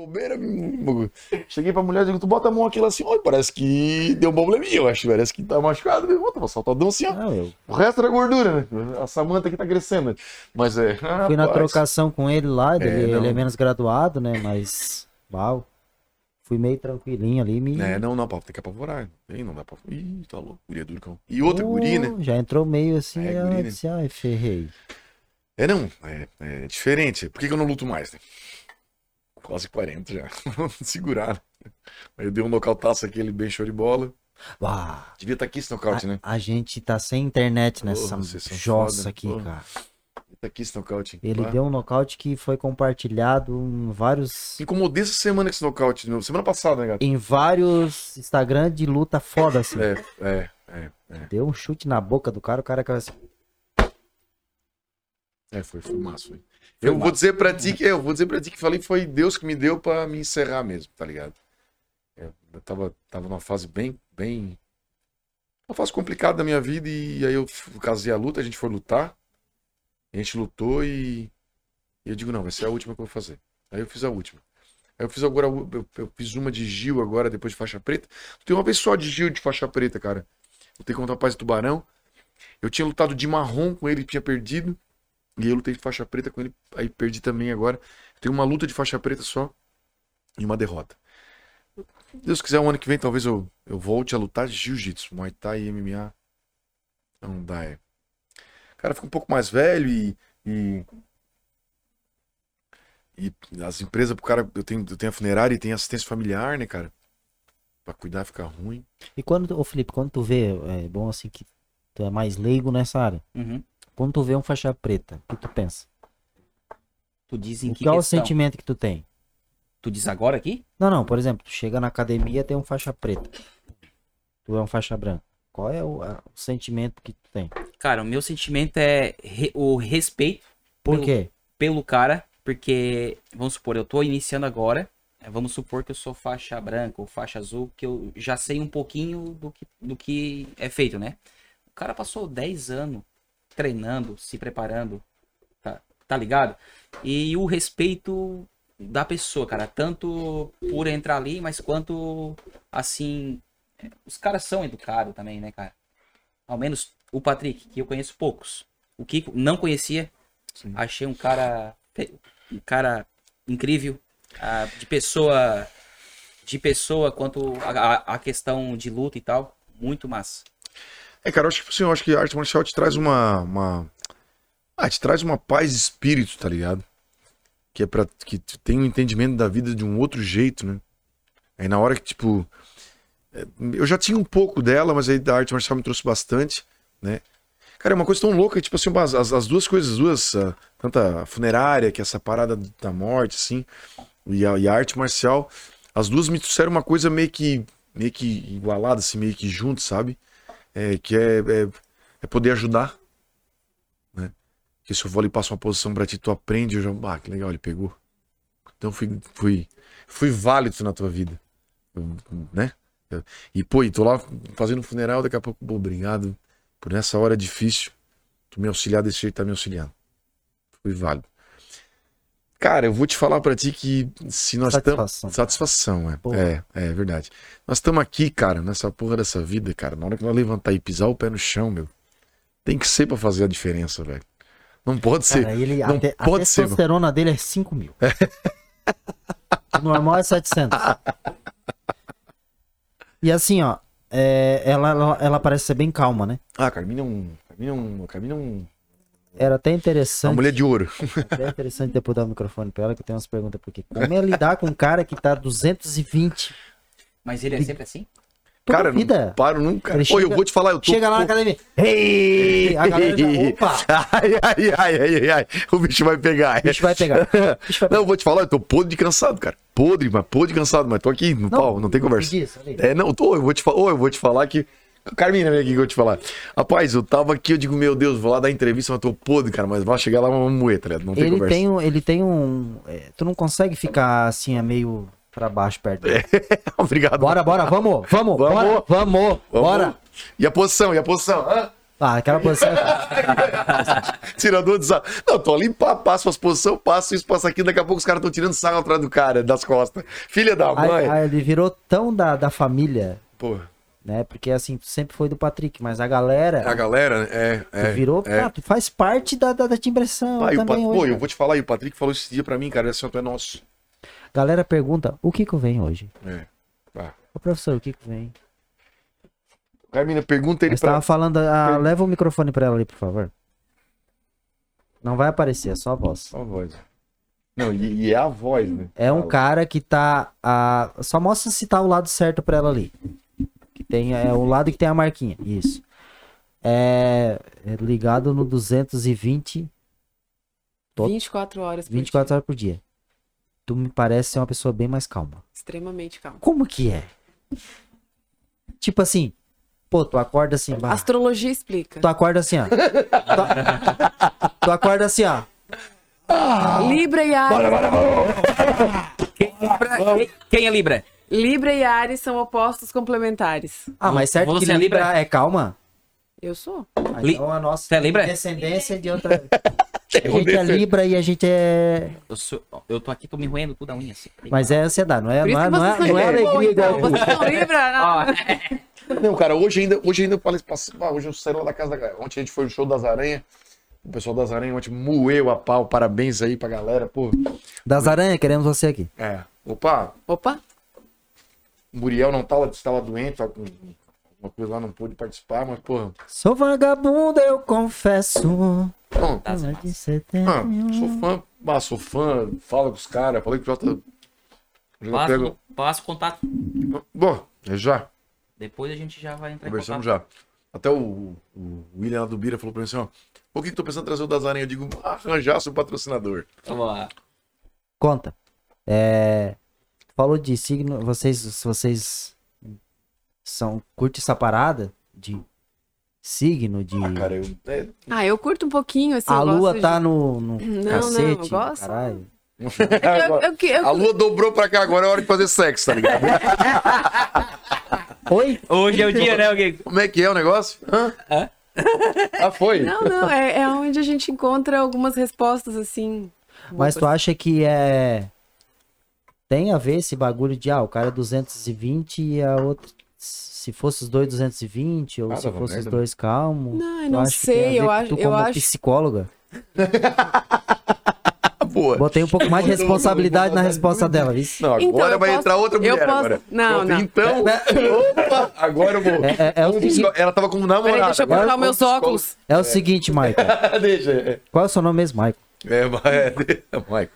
bobeira. Cheguei pra mulher e digo, tu bota a mão aqui ela assim, olha, parece que deu um probleminha, eu acho, parece que tá machucado. Eu tava saltadão assim, ó. Ah, eu O resto era gordura, né? A Samanta aqui tá crescendo. Mas é. fui na rapaz, trocação com ele lá, ele, não. ele é menos graduado, né? Mas, uau, fui meio tranquilinho ali, me... É, não, não, Paulo, tem que apavorar. Ei, não dá pra. Ih, tá louco, guria duro, cão. E outra Oh, né? Já entrou meio assim, É, é, guri, né? disse, ai, ferrei. É, não, é, é diferente. Por que, que eu não luto mais, né? Quase 40 já. Segurar. né? Aí eu dei um nocautaço aquele bem show de bola. Uau. Devia estar aqui esse nocaute, né? A, a gente tá sem internet nessa jossa aqui, cara. Tá aqui esse nocaute. Ele deu um nocaute que foi compartilhado em vários Incomodei essa semana esse nocaute. meu. Semana passada, né, gato? em vários Instagram de luta foda assim. É, é, é, é. Deu um chute na boca do cara, o cara caiu assim. É, foi, massa, foi. Eu vou dizer pra ti que eu vou dizer para ti que falei foi Deus que me deu pra me encerrar mesmo, tá ligado? É, Eu tava, tava numa fase bem, bem. Uma fase complicada da minha vida e aí eu casei a luta, a gente foi lutar. A gente lutou e, e eu digo, não, vai ser a última que eu vou fazer. Aí eu fiz a última. Aí eu fiz agora, eu, eu fiz uma de Gil agora, depois de faixa preta. Tem uma vez só de Gil de faixa preta, cara. Lutei contra o rapaz de Tubarão. Eu tinha lutado de marrom com ele, tinha perdido. E eu lutei de faixa preta com ele, aí perdi também agora. Tem uma luta de faixa preta só e uma derrota. Se Deus quiser, o ano que vem talvez eu, eu volte a lutar de jiu-jitsu, Muay Thai e MMA. Não dá, é. O cara fica um pouco mais velho e. E, e as empresas pro cara. Eu tenho, eu tenho a funerária e tenho assistência familiar, né, cara? Pra cuidar fica ruim. E quando, ô Felipe, quando tu vê, é bom assim que tu é mais leigo nessa área. Uhum. Quando tu vê um faixa preta, o que tu pensa? Tu diz em que Qual é o questão? sentimento que tu tem? Tu diz agora aqui? Não, não, por exemplo, tu chega na academia tem um faixa preta. Tu é um faixa branca. Qual é o, a- o sentimento que tu tem? Cara, o meu sentimento é re- o respeito Por Pelo- quê? pelo cara, porque, vamos supor, eu tô iniciando agora, é, vamos supor que eu sou faixa branca ou faixa azul, que eu já sei um pouquinho do que, do que é feito, né? O cara passou 10 anos treinando, se preparando, tá, tá ligado? E o respeito da pessoa, cara, tanto por entrar ali, mas quanto, assim, os caras são educados também, né, cara? Ao menos o Patrick, que eu conheço poucos. O Kiko não conhecia, Sim. Achei um cara, um cara incrível, ah, de pessoa, de pessoa quanto a- a questão de luta e tal, muito massa. É, cara, eu acho que assim, eu acho que a arte marcial te traz uma, uma. Ah, te traz uma paz de espírito, tá ligado? Que é pra. que tem um entendimento da vida de um outro jeito, né? Aí na hora que, tipo. é, Eu já tinha um pouco dela, mas aí da arte marcial me trouxe bastante, né? Cara, é uma coisa tão louca, tipo assim, as, as- as duas coisas, as duas, ah, tanto a funerária, que é essa parada da morte, assim, e a, e a arte marcial, as duas me trouxeram uma coisa meio que, meio que igualada, assim, meio que junto, sabe? É, que é, é, é poder ajudar, né? Que se eu vou ali passa uma posição pra ti, tu aprende, eu já, ah, que legal, ele pegou. Então fui, fui, fui válido na tua vida, né? E pô, e tô lá fazendo um funeral, daqui a pouco, pô, obrigado por nessa hora difícil, tu me auxiliar desse jeito, tá me auxiliando. Fui válido. Cara, eu vou te falar pra ti que se nós estamos Satisfação. Satisfação, é. Porra. É, é verdade. Nós estamos aqui, cara, nessa porra dessa vida, cara. Na hora que nós levantar e pisar o pé no chão, meu, tem que ser pra fazer a diferença, velho. Não pode ser. Cara, ele, não a, te- a pode ser, mano. testosterona dele é 5 mil. o normal é 700. E assim, ó, é, ela, ela, ela parece ser bem calma, né? Ah, Carmina é um. Carmina é um. Carmina é um. Era até Uma interessante. mulher de ouro. Até interessante depois dar o microfone pra ela, que eu tenho umas perguntas por quê. Como é lidar com um cara que tá 220 Mas ele é sempre assim? toda cara, vida? não paro nunca. Ele Oi, eu chega- vou te falar, eu tô. Chega lá na academia. Ei! A galera já, opa! Ai, ai, ai, ai, ai, ai. O bicho vai pegar. O bicho vai pegar. Bicho vai Não, eu vou te falar, eu tô podre de cansado, cara. Podre, mas podre de cansado, mas tô aqui no pau, não tem conversa. Disso. É, não, tô, eu vou te falar, eu vou te falar que. Carmina, vem aqui que eu vou te falar. Rapaz, eu tava aqui, eu digo, meu Deus, vou lá dar entrevista, mas tô podre, cara, mas vai chegar lá uma moeta, né? Não tem Ele conversa. tem, um, ele tem um. é, tu não consegue ficar assim, é meio pra baixo perto dele. Obrigado. Bora, bora, vamos, vamos, Vamos. bora, vamos, Vamos. bora. E a posição, e a posição? Hã? Ah, aquela posição. Tirador de sarro. Não, tô ali, passo as posições, passo isso, passo aqui, daqui a pouco os caras estão tirando sarro atrás do cara, das costas. Filha da mãe. aí ele virou tão da, da família, Porra. Né? Porque assim, sempre foi do Patrick, mas a galera A galera, é, tu é. virou, é. ah, tu faz parte da, da, da timbração Ah, também Pat- hoje. Pô, eu vou te falar, e o Patrick falou esse dia pra mim, cara, esse assunto é nosso. Galera pergunta, o Kiko vem hoje? É. Tá. Ô professor, o Kiko vem? Carmina, pergunta ele Mas pra. tava falando, ah, Per- leva o microfone pra ela ali, por favor. Não vai aparecer, é só a voz. Só a voz. Não, e, e é a voz, né? É um cara que tá. ah, só mostra se tá o lado certo pra ela ali. Tem, é o lado que tem a marquinha. Isso. É, é ligado no 220, Tô- 24 horas por 24 dia. horas por dia. Tu me parece ser uma pessoa bem mais calma. Extremamente calmo. Como que é? Tipo assim, pô, tu acorda assim, bah, Astrologia explica. tu acorda assim, ó. Tu, tu acorda assim, ó. Libra e Ares. Quem- Quem é Libra? Libra e Ares são opostos complementares. Ah, mas certo Você que é Libra Libra? é calma? Eu sou. Ah, Li- Então a nossa Você é Libra? descendência de outra. A gente é Libra e a gente é. Eu, sou, eu tô aqui, tô me roendo tudo a unha assim. Mas é ansiedade, não é, Por não é, não é, não é alegria então. Vocês são Libra? Ó, Não, cara, hoje ainda, hoje ainda eu falei, ah, hoje eu saí lá da casa da galera. Ontem a gente foi no show das Aranhas. O pessoal das Aranhas ontem moeu a pau. Parabéns aí pra galera, pô. Das aranhas, queremos você aqui. É. Opa, Opa. O Muriel não tava, estava doente, tava com uma coisa lá, não pôde participar, mas, pô. Sou vagabundo, eu confesso. Bom, massas. de setembro. ah, sou fã, ah, sou fã, fala com os caras, falei que o Jota. o Jota passa, pega- passa o contato. Bom, é já. Depois a gente já vai entrar em Conversamos já. Até o, o William lá do Bira falou pra mim assim, ó. Por que que tô pensando em trazer o das aranhas? Eu digo, arranjar seu patrocinador. Vamos lá. Conta. É, falou de signo, vocês, se vocês são curte essa parada de signo, de Ah, cara, eu. É, Ah, eu curto um pouquinho, assim. a lua tá de- no, no Não, não, cacete, gosto. caralho. Eu, eu, eu, A lua dobrou pra cá, agora é hora de fazer sexo, tá ligado? Oi? Hoje é o dia, né, alguém? Como é que é o negócio? Hã? Ah, foi? Não, não, é, é onde a gente encontra algumas respostas, assim. Mas tu acha que é tem a ver esse bagulho de ah, o cara é 220 e a outra se fosse os dois 220 ou Ah, se fosse os dois calmo? Não, eu não sei, eu acho- tu eu como acho- psicóloga. Boa. Botei um pouco mais de responsabilidade na resposta dela, viu? Não, agora Então, eu vai posso- entrar outra eu mulher posso- agora. Não, Pronto, não. Então, opa, agora eu vou. É- é- é o Ela tava com namorado. Peraí, deixa eu colocar meus óculos. É o seguinte, Michael. Deixa. Qual é o seu nome mesmo, Michael? é, é, Michael.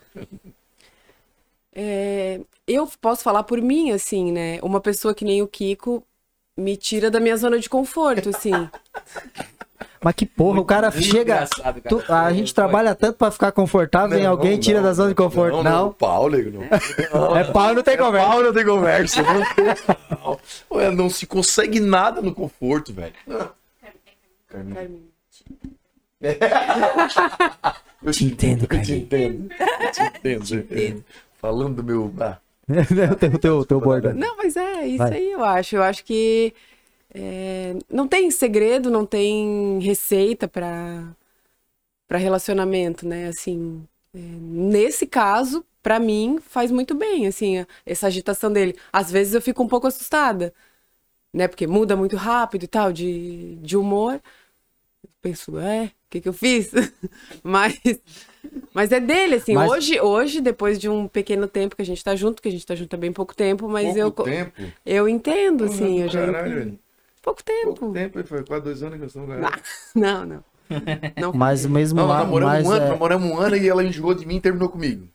É, eu posso falar por mim, assim, né? Uma pessoa que nem o Kiko me tira da minha zona de conforto, assim. Mas que porra, o cara chega. cara. tu- a gente trabalha tanto pra ficar confortável e Não, alguém tira não, da zona de conforto. Não, Pau, nego, não. é pau e não tem conversa. Pau, não tem conversa. Não Ué, não se consegue nada no conforto, velho. Carminha. Eu Te entendo, Eu te entendo. Eu te entendo. Falando do meu. Ah, o teu, teu, teu bordão. Não, mas é isso Vai. aí, eu acho. Eu acho que é, não tem segredo, não tem receita para para relacionamento, né? Assim, é, nesse caso, para mim, faz muito bem, assim, essa agitação dele. Às vezes eu fico um pouco assustada, né? Porque muda muito rápido e tal, de, de humor. Eu penso, é, o que que eu fiz? mas, mas é dele, assim. Mas- Hoje, hoje, depois de um pequeno tempo que a gente tá junto, que a gente tá junto há bem pouco tempo, mas pouco eu, tempo. eu entendo, assim, eu já Caralho, entendo. Pouco tempo. Pouco tempo, foi quase dois anos que nós estamos Não, ganhando. não, não. Não Mas o mesmo Não, nós lá, namoramos mas um ano, é, namoramos um ano e ela enjoou de mim e terminou comigo.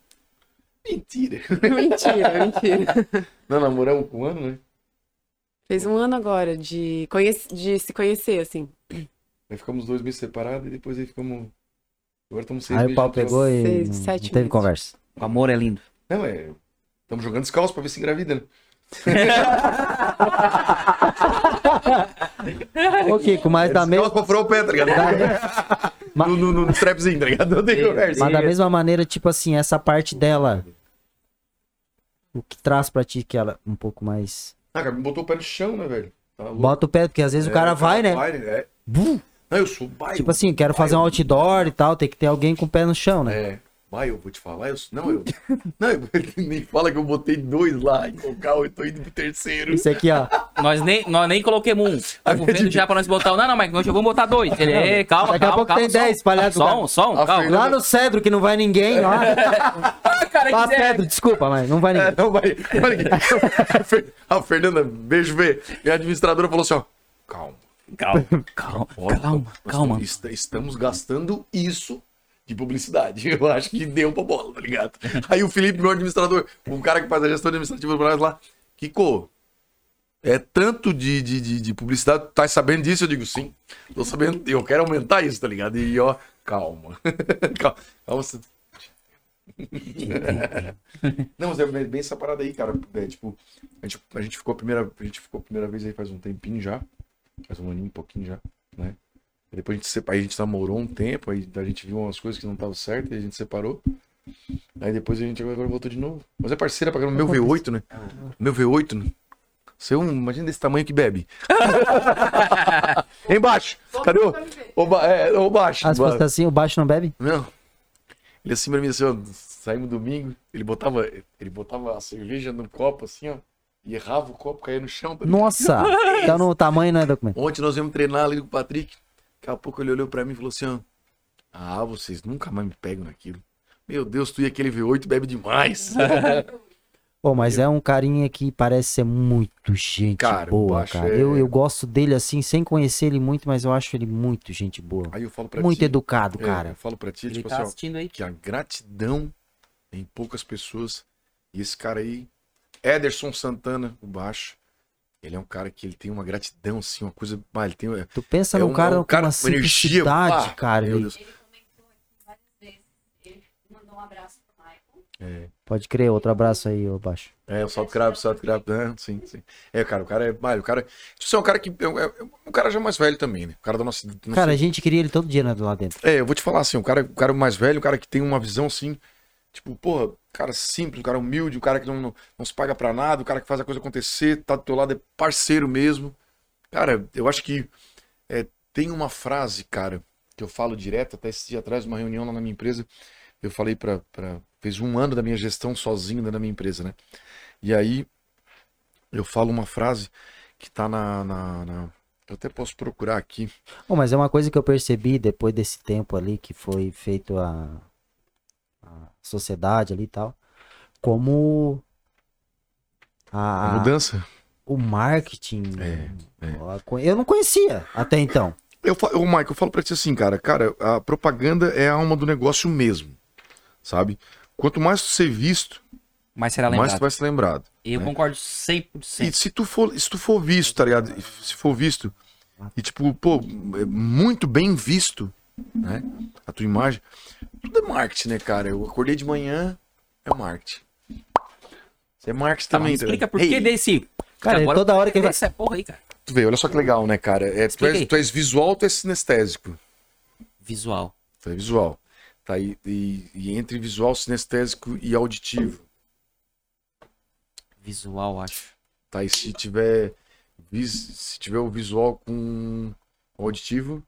Mentira. mentira, mentira. Não, namoramos com um ano, né? Fez um ano agora de, conhece, de se conhecer, assim. Aí ficamos dois meses separados e depois aí ficamos. Agora estamos seis aí o pau pegou e Seis, não, sete não teve meses. conversa. O amor é lindo. Não, é. Estamos jogando descalço pra ver se engravida, né? Ô, Kiko, mas da, me... Descalço pra furar o pé, tá ligado? No, no, no strapzinho, tá ligado? Não tem conversa. mas da mesma maneira, tipo assim, essa parte dela. O que traz pra ti que ela um pouco mais. Ah, cara, botou o pé no chão, né, velho? Tá louco. Bota o pé, porque às vezes o cara É, vai, né? Vai, né? É. Bum! Não, eu sou bairro. Tipo assim, quero fazer um outdoor e tal, tem que ter alguém com o pé no chão, né? É. Vai, eu vou te falar. Eu, não, eu. Não, eu, nem fala que eu botei dois lá em local, eu tô indo pro terceiro. Isso aqui, ó. Nós nem, nós nem coloquemos um. Estamos vendo já pra nós botar um. Não, não, mas nós já vamos botar dois. Ele, é, calma, Daqui a calma, pouco calma, tem só 10 um. espalhados Só um, só um, A calma. Fernanda- Lá no Cedro, que não vai ninguém, lá. Ah, cara, Lá quiser. Cedro, desculpa, mas não vai É, ninguém. não vai. Olha aqui. A Fernanda, beijo, vê. E a administradora falou assim: ó. Calma. Calma, calma, calma, nós calma. est- Estamos gastando isso de publicidade. Eu acho que deu pra bola, tá ligado? Aí o Felipe, meu administrador, um cara que faz a gestão administrativa do Brasil lá, Kiko, é tanto de, de, de, de publicidade, tá sabendo disso? Eu digo, sim, tô sabendo, eu quero aumentar isso, tá ligado? E ó, calma. calma, calma. você- Não, mas é bem bem essa parada aí, cara. É, tipo, a gente, a gente ficou a primeira, a gente ficou a primeira vez aí faz um tempinho já. Faz um aninho, um pouquinho já, né? E depois a gente, sepa- aí a gente namorou um tempo, aí a gente viu umas coisas que não estavam certas, e a gente separou. Aí depois a gente agora voltou de novo. Mas é parceira pra caramba. Meu V8, né? Meu V8, né? Você é um, imagina desse tamanho que bebe. Embaixo. Cadê o, o, ba- é, o baixo? Ah, se fosse assim, o baixo não bebe? Não. Ele assim pra mim, assim, ó, saímos domingo, ele botava, ele botava a cerveja no copo, assim, ó, e errava o copo, caía no chão. tá? Nossa! Então no tamanho não é documento. Ontem nós íamos treinar ali com o Patrick. Daqui a pouco ele olhou pra mim e falou assim, ó, ah, vocês nunca mais me pegam naquilo. Meu Deus, tu e aquele V8 bebe demais. Pô, mas é um carinha que parece ser muito gente Cara, boa, baixo cara. é- Eu, eu gosto dele assim, sem conhecer ele muito, mas eu acho ele muito gente boa. Aí eu falo pra Muito ti, educado, é, cara. eu falo pra ti, Ele tipo tá assim, ó, aí. que a gratidão em poucas pessoas. E esse cara aí, Ederson Santana, o baixo, ele é um cara que ele tem uma gratidão, assim, uma coisa. Ah, ele tem, Tu pensa É num um- cara é um com cara uma com energia, simplicidade, pá, cara. meu ele- Deus. Ele comentou aqui várias vezes. Ele mandou um abraço pro Michael. Pode crer, outro abraço aí, ô baixo. É, o salto grave, o salto grave, né? Sim, sim. É, cara, o cara é. Ah, o cara. Tipo, é um cara que. É, é, é um cara já mais velho também, né? O cara da nossa. Cara, sei- a gente queria ele todo dia né, lá dentro. É, eu vou te falar assim, o cara, o cara mais velho, o cara que tem uma visão assim, tipo, porra, cara simples, o cara humilde, o cara que não, não, se paga pra nada, o cara que faz a coisa acontecer, tá do teu lado, é parceiro mesmo. Cara, eu acho que é, tem uma frase, cara, que eu falo direto, até esse dia atrás, numa reunião lá na minha empresa, eu falei pra. pra fez um ano da minha gestão sozinho da minha empresa, né? E aí eu falo uma frase que tá na- na- na eu até posso procurar aqui. Bom, mas é uma coisa que eu percebi depois desse tempo ali que foi feito a, a sociedade ali e tal, como a, A mudança. o marketing. É, é. Eu não conhecia até então. Eu, ô, Michael, eu falo pra ti assim, cara, cara, a propaganda é a alma do negócio mesmo, sabe? Quanto mais tu ser visto, será mais tu lembrado. vai ser lembrado. Eu né? concordo E 100%. se tu for, se tu for visto, tá ligado? E Se for visto, e tipo, pô, é muito bem visto, né? A tua imagem, tudo é marketing, né, cara? Eu acordei de manhã, é marketing. Isso é marketing Tá, mas também, tá explica por que desse... Cara, Agora- toda hora que ele vai. Essa porra aí, cara. Tu vê, olha só que legal, né, cara? É, tu, és, tu és visual, tu és sinestésico. Visual. Tá, é visual. Tá aí, e, e entre visual, sinestésico e auditivo. Visual, acho. Tá, e se tiver, vis- se tiver o visual com auditivo.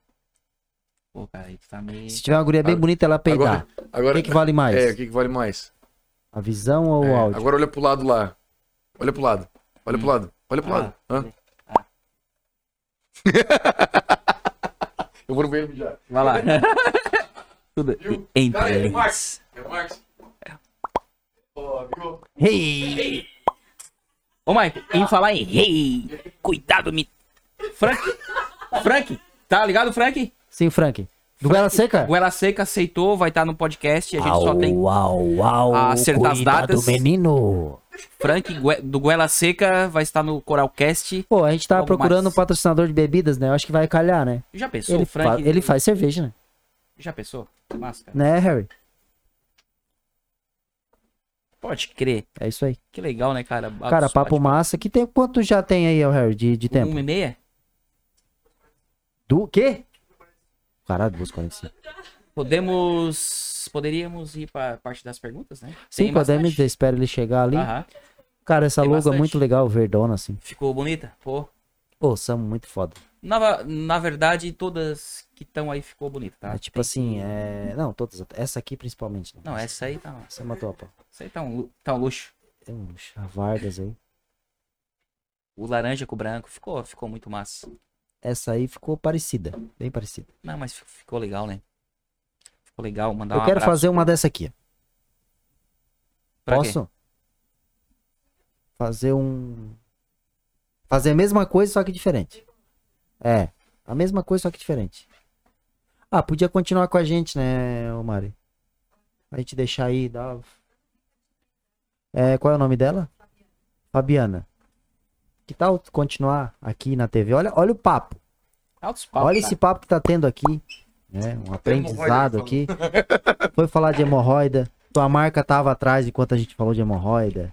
Pô, cara, tu tá meio... Se tiver uma guria bem Agora- bonita, ela peidar. Agora, agora O que, que vale mais? é, o que, que vale mais? A visão ou o É, áudio? agora olha pro lado lá. Olha pro lado. Olha pro lado. Olha pro Ah, lado. Hã? ah. Eu vou no banheiro já. Vai lá. Tudo em Cara, é três. Marcos. É o viu? Hey! Ô, Mike, em falar em rei, cuidado, me... Frank, Frank, tá ligado, Frank? Sim, Frank. Do Bela Seca? Goela Seca aceitou, vai estar no podcast. A gente só tem Au, au, a acertar as datas. do menino. Frank do Goela Seca, vai estar no Coralcast. Pô, a gente tava Logo procurando mais. um patrocinador de bebidas, né? Eu acho que vai calhar, né? Já pensou, Ele, Frank? fa- ele faz cerveja, né? Já pensou? Máscara. Né, Harry? Pode crer. É isso aí. Que legal, né, cara? Cara, papo massa. Que tempo, quanto já tem aí, Harry, de, de tempo? Um e meia? Do quê? Caralho, 2h45. Podemos... Poderíamos ir pra parte das perguntas, né? Sim, Tem podemos, bastante. espero ele chegar ali. Aham. Cara, essa Tem logo é bastante. muito legal, verdona, assim. Ficou bonita? Pô, Pô, Samu, muito foda. Na, na verdade, todas que estão aí ficou bonita, tá? É tipo assim, é... Não, todas. Essa aqui principalmente. Né? Não, essa aí tá. Essa matou a pau. Essa aí tá um, lu- tá um luxo. Tem uns chavardas aí. O laranja com o branco ficou, ficou muito massa. Essa aí ficou parecida. Bem parecida. Não, mas fi- ficou legal, né? Ficou legal. Mandar Eu um quero fazer uma dessa aqui. pra quê? Posso? Fazer um. Fazer a mesma coisa, só que diferente. É. A mesma coisa, só que diferente. Ah, podia continuar com a gente, né, ô Mari? A gente deixar aí, dar. É, qual é o nome dela? Fabiana. Que tal continuar aqui na TV? Olha, olha o papo. Altos papos, Olha tá? esse papo que tá tendo aqui. Né? Um aprendizado aqui. Foi falar de hemorroida. Tua marca tava atrás enquanto a gente falou de hemorroida.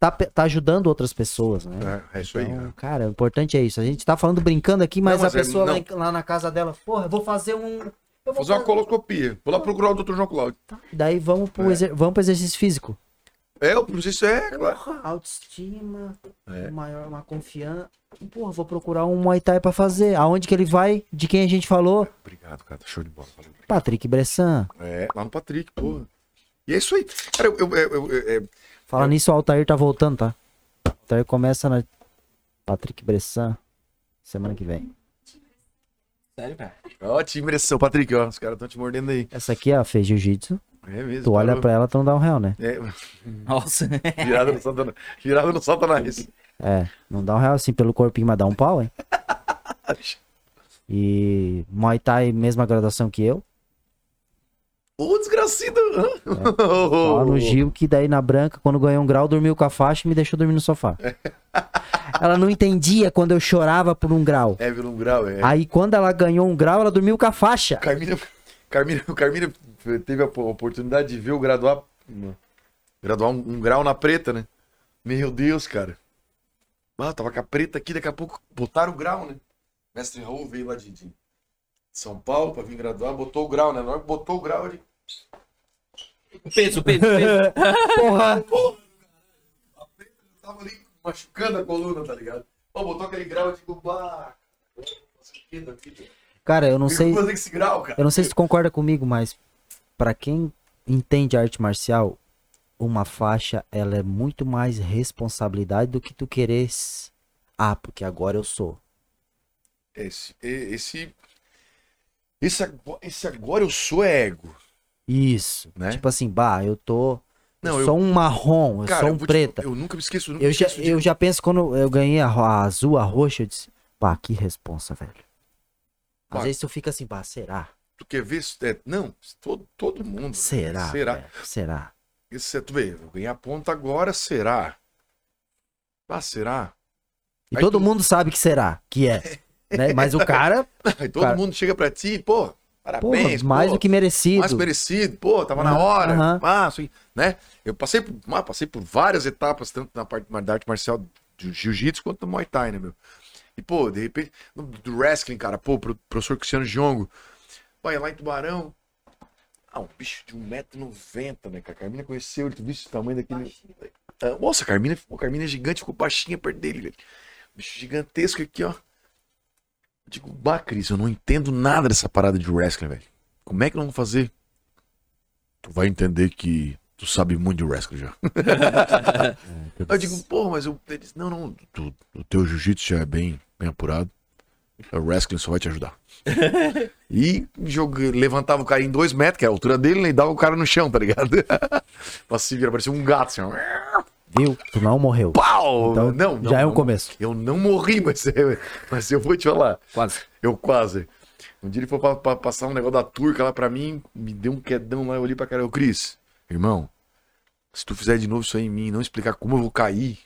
Tá, tá ajudando outras pessoas, né? É, é isso aí. Então, né? cara, o importante é isso. A gente tá falando brincando aqui, mas, Não, mas a é- pessoa lá, na casa dela, porra, eu vou fazer um. Eu vou Fazer uma coloscopia. Vou lá procurar o Dr. João Cláudio. Daí vamos pro, É. exer... vamos pro exercício físico. É, o processo é, claro. Porra, autoestima, É. maior, uma confiança. Porra, vou procurar um Muay Thai pra fazer. Aonde que ele vai? De quem a gente falou? Obrigado, cara. Tá show de bola. Valeu. Patrick Bressan. É, lá no Patrick, porra. E é isso aí. Cara, eu. eu, eu, eu- eu- é, Fala nisso, o Altair tá voltando, tá? O Altair começa na. Patrick Bressan. Semana que vem. Sério, cara? Ó, te impressão, Patrick, ó. Os caras estão te mordendo aí. Essa aqui, ó, fez jiu-jitsu. É mesmo. Tu olha pra ela, tu não dá um real, né? É, Nossa. virada no Satanás. Virada no Satanás. É, não dá um real assim pelo corpinho, mas dá um pau, hein? E Muay Thai, mesma graduação que eu. Ô, desgracido. Só no Gil, que daí na branca, quando ganhou um grau, dormiu com a faixa e me deixou dormir no sofá. ela não entendia quando eu chorava por um grau. É, virou um grau, é. Aí quando ela ganhou um grau, ela dormiu com a faixa. Carmina, Carmina, Carmina teve a po- oportunidade de ver o graduar, graduar um, um grau na preta, né? Meu Deus, cara. Ah, tava com a preta aqui, daqui a pouco botaram o grau, né? Mestre Raul veio lá de, de São Paulo pra vir graduar, botou o grau, né? Na hora que botou o grau, ele... O peso, o peso, o peso. Porra! tava ali machucando a coluna, tá ligado? Pô, botou aquele grau, eu digo, bah, da vida? Cara, eu não sei. grau? Eu não sei se tu concorda comigo, mas pra quem entende arte marcial, uma faixa ela é muito mais responsabilidade do que tu queres. Ah, porque agora eu sou. Esse, esse, esse, agora, esse agora eu sou ego. Isso. Né? Tipo assim, bah, eu tô. Não, eu eu- sou um marrom, eu Cara, sou eu um te- preta. eu nunca me esqueço, eu nunca Eu me já, de- eu já penso quando eu ganhei a, a azul, a roxa, eu disse, pá, que responsa, velho. Às Pá. vezes tu fica assim, pá, será? Tu quer ver? se- é, não, todo, todo mundo. Será? Será? Será? Isso é, tu vê, eu ganhei a ponta agora, será? Ah, será? E Aí todo tu- mundo sabe que será, que é. né? Mas o cara, Aí todo Cara- mundo chega pra ti, pô, porra, parabéns, mais pô, do que merecido. mais merecido, pô, tava na Aham, hora, aham. ah, né? Eu passei por, ah, passei por várias etapas, tanto na parte da arte marcial do jiu-jitsu quanto do Muay Thai, né, meu? E, pô, de repente, do wrestling, cara, pô, pro professor Cristiano Giongo, vai lá em Tubarão, ah, um bicho de 1,90m, né, cara? A Carmina conheceu ele, tu viste o tamanho daquele. Ah, Nossa, a Carmina, a Carmina é gigante, ficou baixinha perto dele, velho. Bicho gigantesco aqui, ó. Eu digo, bah, Cris, eu não entendo nada dessa parada de wrestling, velho. Como é que nós vamos fazer? Tu vai entender que tu sabe muito de wrestling já. eu digo, porra, mas eu. Ele disse, não, não, tu- o teu jiu-jitsu já é bem, bem apurado. O wrestling só vai te ajudar. e joguei, levantava o cara em dois metros, que é a altura dele, né, e dava o cara no chão, tá ligado? pra se virar, parecia um gato, assim, ó. Viu? Tu não morreu. Pau! Então, não, não, já é um começo. Eu não morri, mas, eu- mas eu vou te falar. Quase. Eu quase. Um dia ele foi pra, pra passar um negócio da turca lá pra mim, me deu um quedão lá, eu olhei pra cara, eu, Cris, irmão, se tu fizer de novo isso aí em mim, e não explicar como eu vou cair,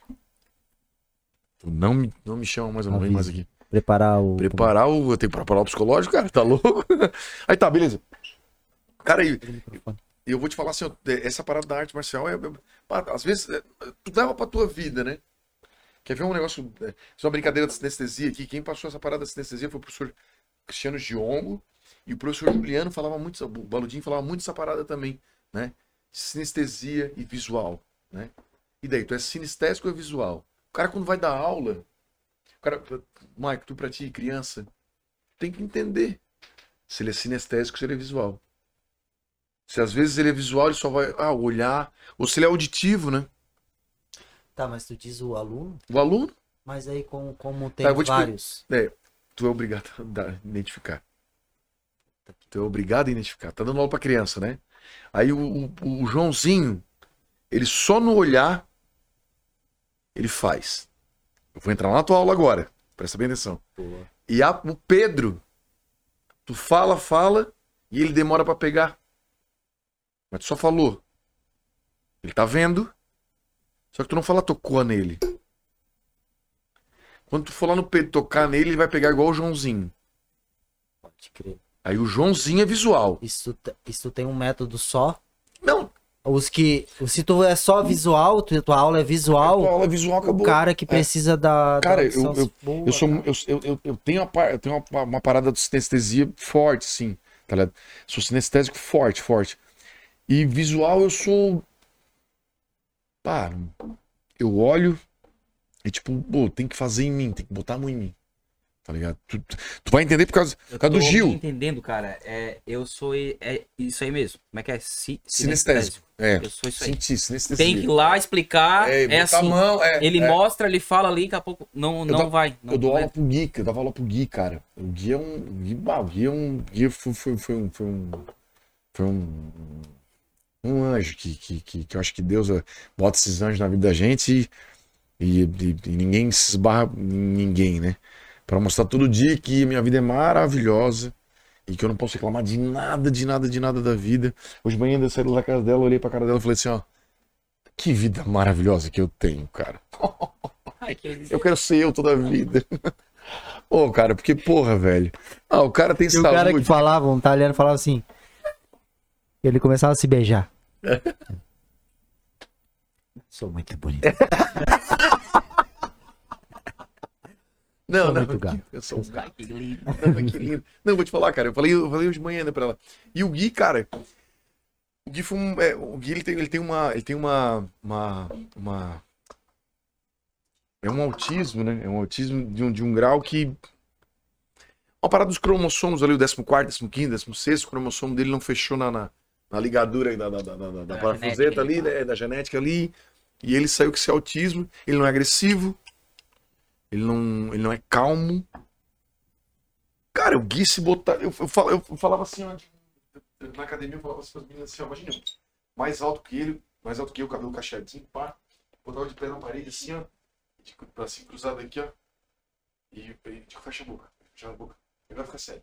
tu não me, não me chama mais, eu não venho mais aqui. Preparar o. Preparar o. Eu tenho que preparar o psicológico, cara, tá louco? Aí tá, beleza. Cara, aí, eu vou te falar assim, ó, essa parada da arte marcial é. é- às vezes, é, tu leva pra tua vida, né? Quer ver um negócio. É, isso é uma brincadeira de sinestesia aqui. Quem passou essa parada de sinestesia foi o professor Cristiano Giongo e o professor Juliano falava muito, o Baludinho falava muito essa parada também, né? Sinestesia e visual, né? E daí, tu é sinestésico ou é visual? O cara, quando vai dar aula, O cara, Mike, tu pra ti, criança, tem que entender se ele é sinestésico, se ele é visual. Se às vezes ele é visual, ele só vai ah, olhar. Ou se ele é auditivo, né? Tá, mas tu diz o aluno? O aluno, Mas aí como, como tem Tá, vou te vários. tu é obrigado a identificar. Tu é obrigado a identificar. Tá dando aula pra criança, né? Aí o, o- o Joãozinho, ele só no olhar, ele faz. Eu vou entrar lá na tua aula agora. Presta bem atenção. Boa. E a, o Pedro, tu fala, fala, e ele demora pra pegar. Mas tu só falou. Ele tá vendo, só que tu não fala tocou nele. Quando tu for lá no Pedro tocar nele, ele vai pegar igual o Joãozinho. Pode crer. Aí o Joãozinho é visual. Isso, isso tem um método só. Os que. Se tu é só visual, tu- tua aula é visual, aula visual o acabou. cara que precisa da. da Cara, eu- audição- eu- Boa, Eu, sou, cara. eu, eu, eu, eu tenho, uma, eu tenho uma, uma parada de sinestesia forte, sim. Tá ligado? Sou sinestésico forte, forte. E visual eu sou. Pá, eu olho e tipo, pô, tem que fazer em mim, tem que botar a mão em mim. Tá ligado? Tu, tu- vai entender por causa, por Eu causa do tô Gil. entendendo, cara. É, eu sou. É isso aí mesmo. Como é que é? Si- Sinestésico. É. Eu sou isso aí. Sinestesia. Tem que ir lá explicar. É, É, assim. mão, é, ele é. mostra, ele fala ali, daqui a pouco não, não dou- vai. Não Eu dou vai. aula pro Gui, eu dava aula pro Gui, cara. O Gui é um. O Gui, bah, o Gui é um. Gui foi, foi, foi um. Foi um. Foi um, um anjo que, que, que, que eu acho que Deus eh, bota esses anjos na vida da gente e, e, e ninguém se esbarra em ninguém, né? Pra mostrar todo dia que minha vida é maravilhosa e que eu não posso reclamar de nada, de nada, de nada da vida. Hoje de manhã eu saí da casa dela, olhei pra cara dela e falei assim: ó, que vida maravilhosa que eu tenho, cara. Eu quero ser eu toda a vida. Ô, cara, porque, porra, velho. Ah, o cara tem E o cara que saúde. falava, um italiano falava assim. Ele começava a se beijar. Sou muito bonito. Não, Sou não, muito gato. eu sou um gato. Que lindo. Não, que lindo. Não, vou te falar, cara. Eu falei, eu falei hoje de manhã né, pra ela. E o Gui, cara. O Gui um. é, o Gui ele tem, ele tem uma. Ele tem uma. Uma. uma- É um autismo, né? É um autismo de um, de um grau que. Uma parada dos cromossomos ali, o 14, 15, 16, o cromossomo dele não fechou na, na, na ligadura da, da, da, da, da Da parafuseta ali, né? Da genética ali. E ele saiu com esse autismo. Ele não é agressivo. Ele não, ele não é calmo. Cara, o Gui se botar. Eu, eu, eu falava assim, ó, na academia, eu falava assim para as meninas assim, ó, imagina, mais alto que ele, mais alto que eu, cabelo cacheadinho, pá. Botava de pé na parede assim, ó. De bracinho cruzado aqui, ó. E, e tipo, fecha a boca. Fecha a boca. Agora fica sério.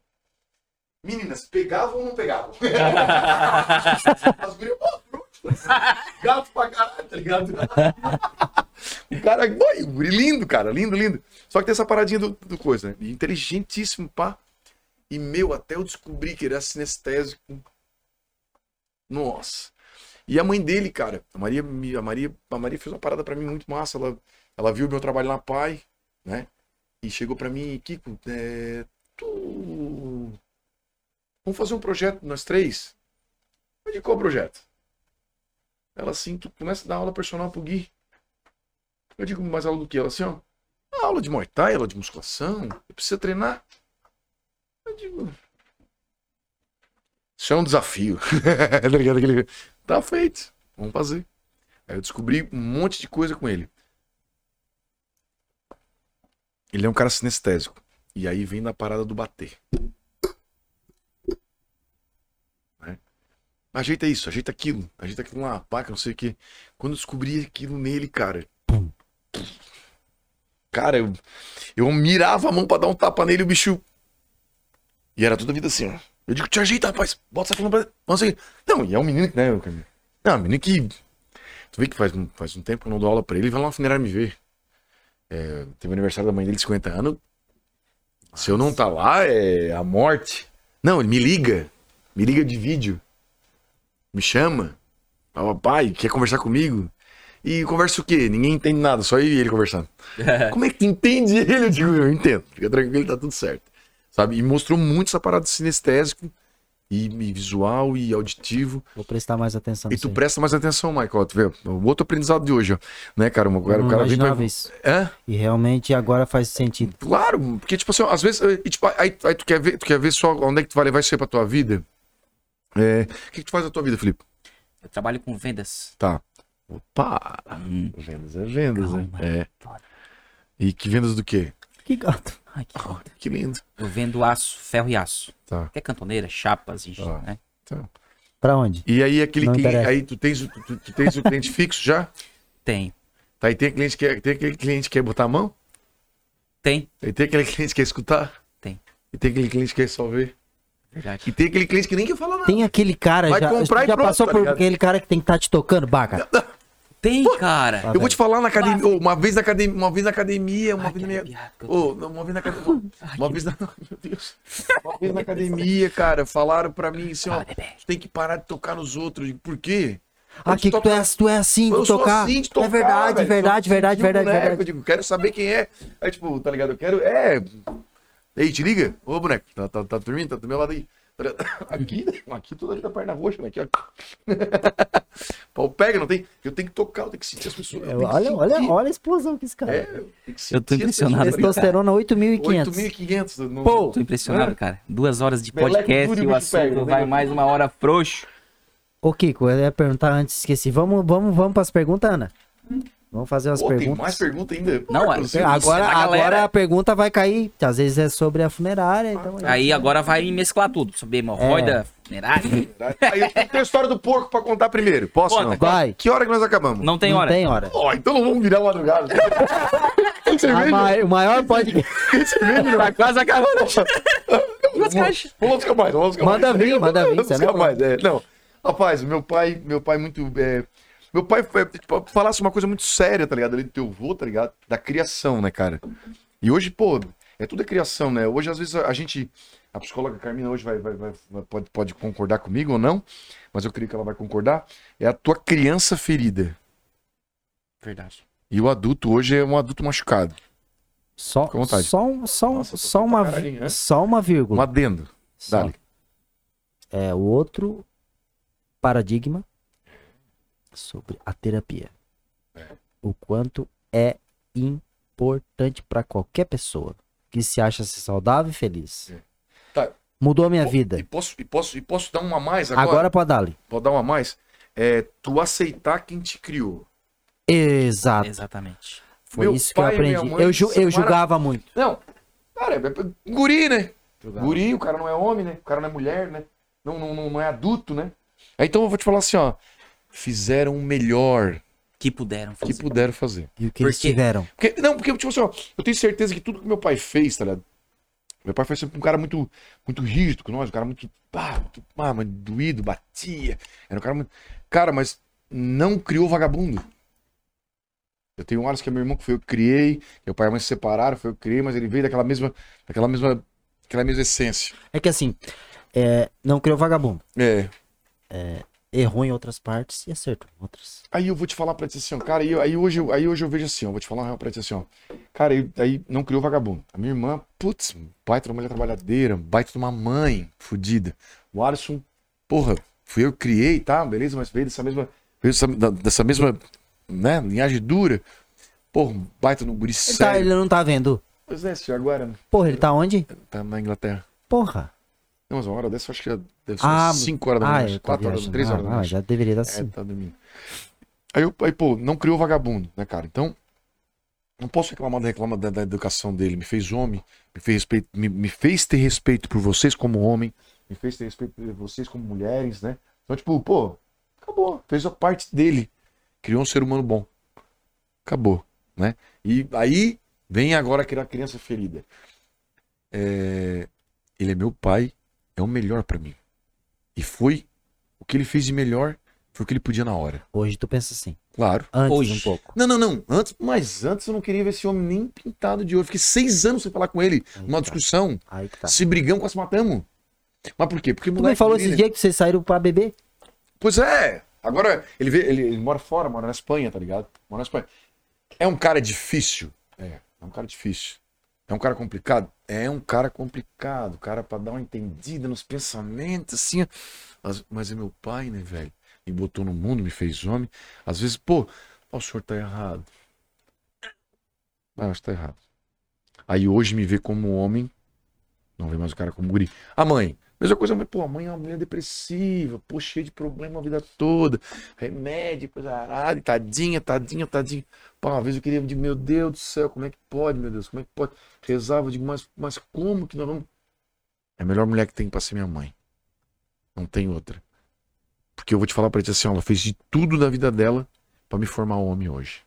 Meninas, pegavam ou não pegavam? As gurias, pronto. Gato pra caralho, tá ligado? O cara, guri lindo, cara, lindo, lindo. Só que tem essa paradinha do, do coisa, né? Inteligentíssimo, pá. E meu, até eu descobri que ele era sinestésico. Nossa. E a mãe dele, cara, a Maria, a Maria, a Maria fez uma parada pra mim muito massa. Ela, ela viu meu trabalho na Pai, né? E chegou pra mim, Kiko, é, tu. Vamos fazer um projeto nós três? Digo, qual projeto? Ela assim, tu começa a dar aula personal pro Gui. Eu digo, mais aula do que? Ela assim, ó. "Ah, Aula de Muay Thai, aula de musculação. Eu preciso treinar. Eu digo. Isso é um desafio. tá Tá feito. Vamos fazer. Aí eu descobri um monte de coisa com ele. Ele é um cara sinestésico. E aí vem na parada do bater. Né? Ajeita isso, ajeita aquilo, ajeita aquilo lá, paca, não sei o que. Quando eu descobri aquilo nele, cara. Cara, eu, eu mirava a mão pra dar um tapa nele o bicho. E era toda a vida assim, ó. Eu digo, te ajeita, rapaz, bota essa pra. Não sei. Não, e é um menino que, né? eu- Não, um menino que. Tu vê que faz, faz um tempo que eu não dou aula pra ele, vai lá na funerária me ver. É, teve o aniversário da mãe dele de 50 anos. Se eu não tá lá, é a morte. Não, ele me liga. Me liga de vídeo. Me chama. Fala, pai, quer conversar comigo? E conversa o quê? Ninguém entende nada, só eu e ele conversando. Como é que tu entende ele? Eu digo, eu entendo. Fica tranquilo, tá tudo certo. Sabe? E mostrou muito essa parada de sinestésico e, e visual e auditivo. Vou prestar mais atenção E tu aí. presta mais atenção, Michael. Tu vê, o outro aprendizado de hoje, ó. Né, cara? O cara, o cara vem pra... isso. É? E realmente agora faz sentido. Claro, porque, tipo assim, ó, às vezes. e, tipo, aí, aí tu, quer ver, tu quer ver só onde é que tu vai levar isso aí pra tua vida? É, O que, que tu faz na tua vida, Felipe? Eu trabalho com vendas. Tá. Opa! Hum. Vendas é vendas, né? Calma. É. Foda. E que vendas do quê? Que gato. Ai, que foda. Que lindo. Eu vendo aço, ferro e aço. Tá. Que é cantoneira, chapas, e, Tá. né? Pra onde? E aí aquele interessa. aí tu tens, o- tu, tu tens o cliente fixo já? Tem. Tá, e tem, cliente que, tem aquele cliente que quer botar a mão? Tem. E tem aquele cliente que quer escutar? Tem. E tem aquele cliente que quer só ver? Verdade. E tem aquele cliente que nem quer falar nada. Tem aquele cara, Vai já, comprar e já pronto, passou tá por ligado? aquele cara que tem que estar te tocando, baca. Tem, cara. Ah, Eu vou te falar na academia, ô, uma vez na academia, uma vez na academia, uma vez na minha, arrepiado que eu Ô, não, uma vez na academia, uma vez na, meu Deus, uma vez na academia, cara, falaram pra mim assim, ó, Fala, bebê. tu tem que parar de tocar nos outros. Eu digo, Por quê? Ah, Eu que, tu, é, tu é assim Eu de sou tocar. assim de tocar, é verdade, velho. verdade, verdade, verdade, boneco, verdade. Eu digo, quero saber quem é. Aí, tipo, tá ligado? Eu quero. É. Ei, te liga. Ô, boneco. Tá, tá, tá dormindo? Tá do meu lado aí. Aqui, aqui toda vida perna roxa, né? Aqui, ó. Pau pega, não tem. Eu tenho que tocar, eu tenho que sentir as pessoas. eu que Olha, olha, sentir. olha a explosão que esse cara. É, eu tenho que Eu tô impressionado. Testosterona 8.500. 8.500. não- Pô, Tô impressionado, cara. Duas horas de podcast duro e o assunto pega, né? vai mais uma hora frouxo. Ô, Kiko, eu ia perguntar antes, esqueci. Vamos, vamos, vamos pras perguntas, Ana? Vamos fazer as Pô, tem perguntas. mais pergunta ainda. Não, Pô, é- você- Agora, da galera. agora a pergunta vai cair. Às vezes é sobre a funerária, então. Aí agora vai mesclar tudo. Sobre hemorroida, funerária. Aí eu tenho a história do porco pra contar primeiro. Posso Conta, não? Vai. Que hora que nós acabamos? Não tem não hora. tem hora. Ó, então não vamos virar madrugada. Tem A ma- o maior podcast. Tem? Tá quase acabando. Vamos vamos buscar mais, vamos buscar Manda mais. vir, manda vir, não- mais, é. Não, rapaz, meu pai, meu pai muito... é, Meu pai foi, tipo, falasse uma coisa muito séria, tá ligado? Ali do teu avô, tá ligado? Da criação, né, cara? E hoje, pô, é tudo é criação, né? Hoje, às vezes, a gente... A psicóloga Carmina hoje vai, vai, vai- vai- pode, pode concordar comigo ou não, mas eu creio que ela vai concordar. É a tua criança ferida. Verdade. E o adulto hoje é um adulto machucado. Só, Fica à vontade. só, um- só, um- Nossa, só, uma, vi- né? só uma Um vírgula. adendo. Só. Dale. É o outro paradigma sobre a terapia. O quanto é importante para qualquer pessoa que se acha ser saudável e feliz. Tá. Mudou a minha E vida. posso, e posso, e posso dar uma a mais agora? Agora pode dar ali. Pode dar uma a mais? É tu aceitar quem te criou. Exato. Exatamente. Foi Meu isso que eu e aprendi. mãe Eu, ju- eu julgava muito. Não, cara, é é guri, né? Guri, o cara não é homem, né? O cara não é mulher, né? Não, não, não, é adulto, né? Então eu vou te falar assim, ó. Fizeram o melhor Que puderam que fazer. puderam fazer. E o que eles Porque- tiveram? Porque, não, porque, tipo assim, ó, eu tenho certeza que tudo que meu pai fez, tá ligado? Meu pai foi sempre um cara muito, muito rígido com nós, um cara muito, pá, muito mas doído, batia. Era um cara muito. Cara, mas não criou vagabundo. Eu tenho horas que é meu irmão que foi eu que criei, que meu pai e a mãe se separaram, foi eu que criei, mas ele veio daquela mesma, daquela mesma, daquela mesma essência. É que assim, é, não criou vagabundo. É. Errou em outras partes e acertou em outras. Aí eu vou te falar pra ti assim, ó, cara, aí, aí, hoje, eu- aí hoje eu vejo assim, ó, vou te falar uma real pra ti assim, ó. Cara, aí, aí não criou vagabundo. A minha irmã, putz, baita de uma mulher trabalhadeira, baita de uma mãe fodida. O Alisson, porra, fui eu que criei, tá? Beleza, mas veio dessa mesma, veio dessa, dessa mesma, né, linhagem dura. Porra, baita no guri Ele, tá, ele não tá vendo. Pois é, senhor, agora, né? Porra, ele tá onde? Tá na Inglaterra. Porra. Não, mas uma hora dessa, eu acho que deve ser Ah, 5 horas da ah, manhã, eu tô 4 horas, viajando. 3 horas da Ah, manhã. ah, já deveria estar É, assim. tá dormindo. Aí, eu, aí, pô, não criou vagabundo, né, cara? Então, não posso reclamar da, reclama da, da educação dele. Me fez homem, me fez, respeito, me, me fez ter respeito por vocês como homem, me fez ter respeito por vocês como mulheres, né? Então, tipo, pô, acabou. Fez a parte dele. Criou um ser humano bom. Acabou, né? E aí vem agora aquela criança ferida. É, Ele é meu pai, é o melhor pra mim. E foi o que ele fez de melhor, foi o que ele podia na hora. Hoje tu pensa assim. Claro. Antes Hoje. um pouco. Não, não, não. Antes, mas antes eu não queria ver esse homem nem pintado de ouro. Fiquei seis anos sem falar com ele. Aí Numa tá. discussão. Aí que tá. Se brigamos, quase matamos. Mas por quê? Porque Tu me falou esses né? dias que vocês saíram pra beber? Pois é. Agora, ele, vê, ele, ele mora fora, mora na Espanha, tá ligado? Mora na Espanha. É um cara difícil. É, é um cara difícil. É um cara complicado? É um cara complicado. Cara pra dar uma entendida nos pensamentos, assim. Mas é meu pai, né, velho? Me botou no mundo, me fez homem. Às vezes, pô, o senhor tá errado. Ah, acho que tá errado. Aí hoje me vê como homem, não vê mais o cara como guri. A mãe, mesma coisa, mas, pô, a mãe é uma mulher depressiva, pô, cheia de problema a vida toda, remédio, coisa arada, tadinha, tadinha, tadinha. Pô, uma vez eu queria, eu digo, meu Deus do céu, como é que pode, meu Deus, como é que pode? Rezava, eu digo, mas, mas como que nós vamos. É a melhor mulher que tem pra ser minha mãe. Não tem outra. Porque eu vou te falar pra ti assim, ó, ela fez de tudo da vida dela pra me formar homem hoje.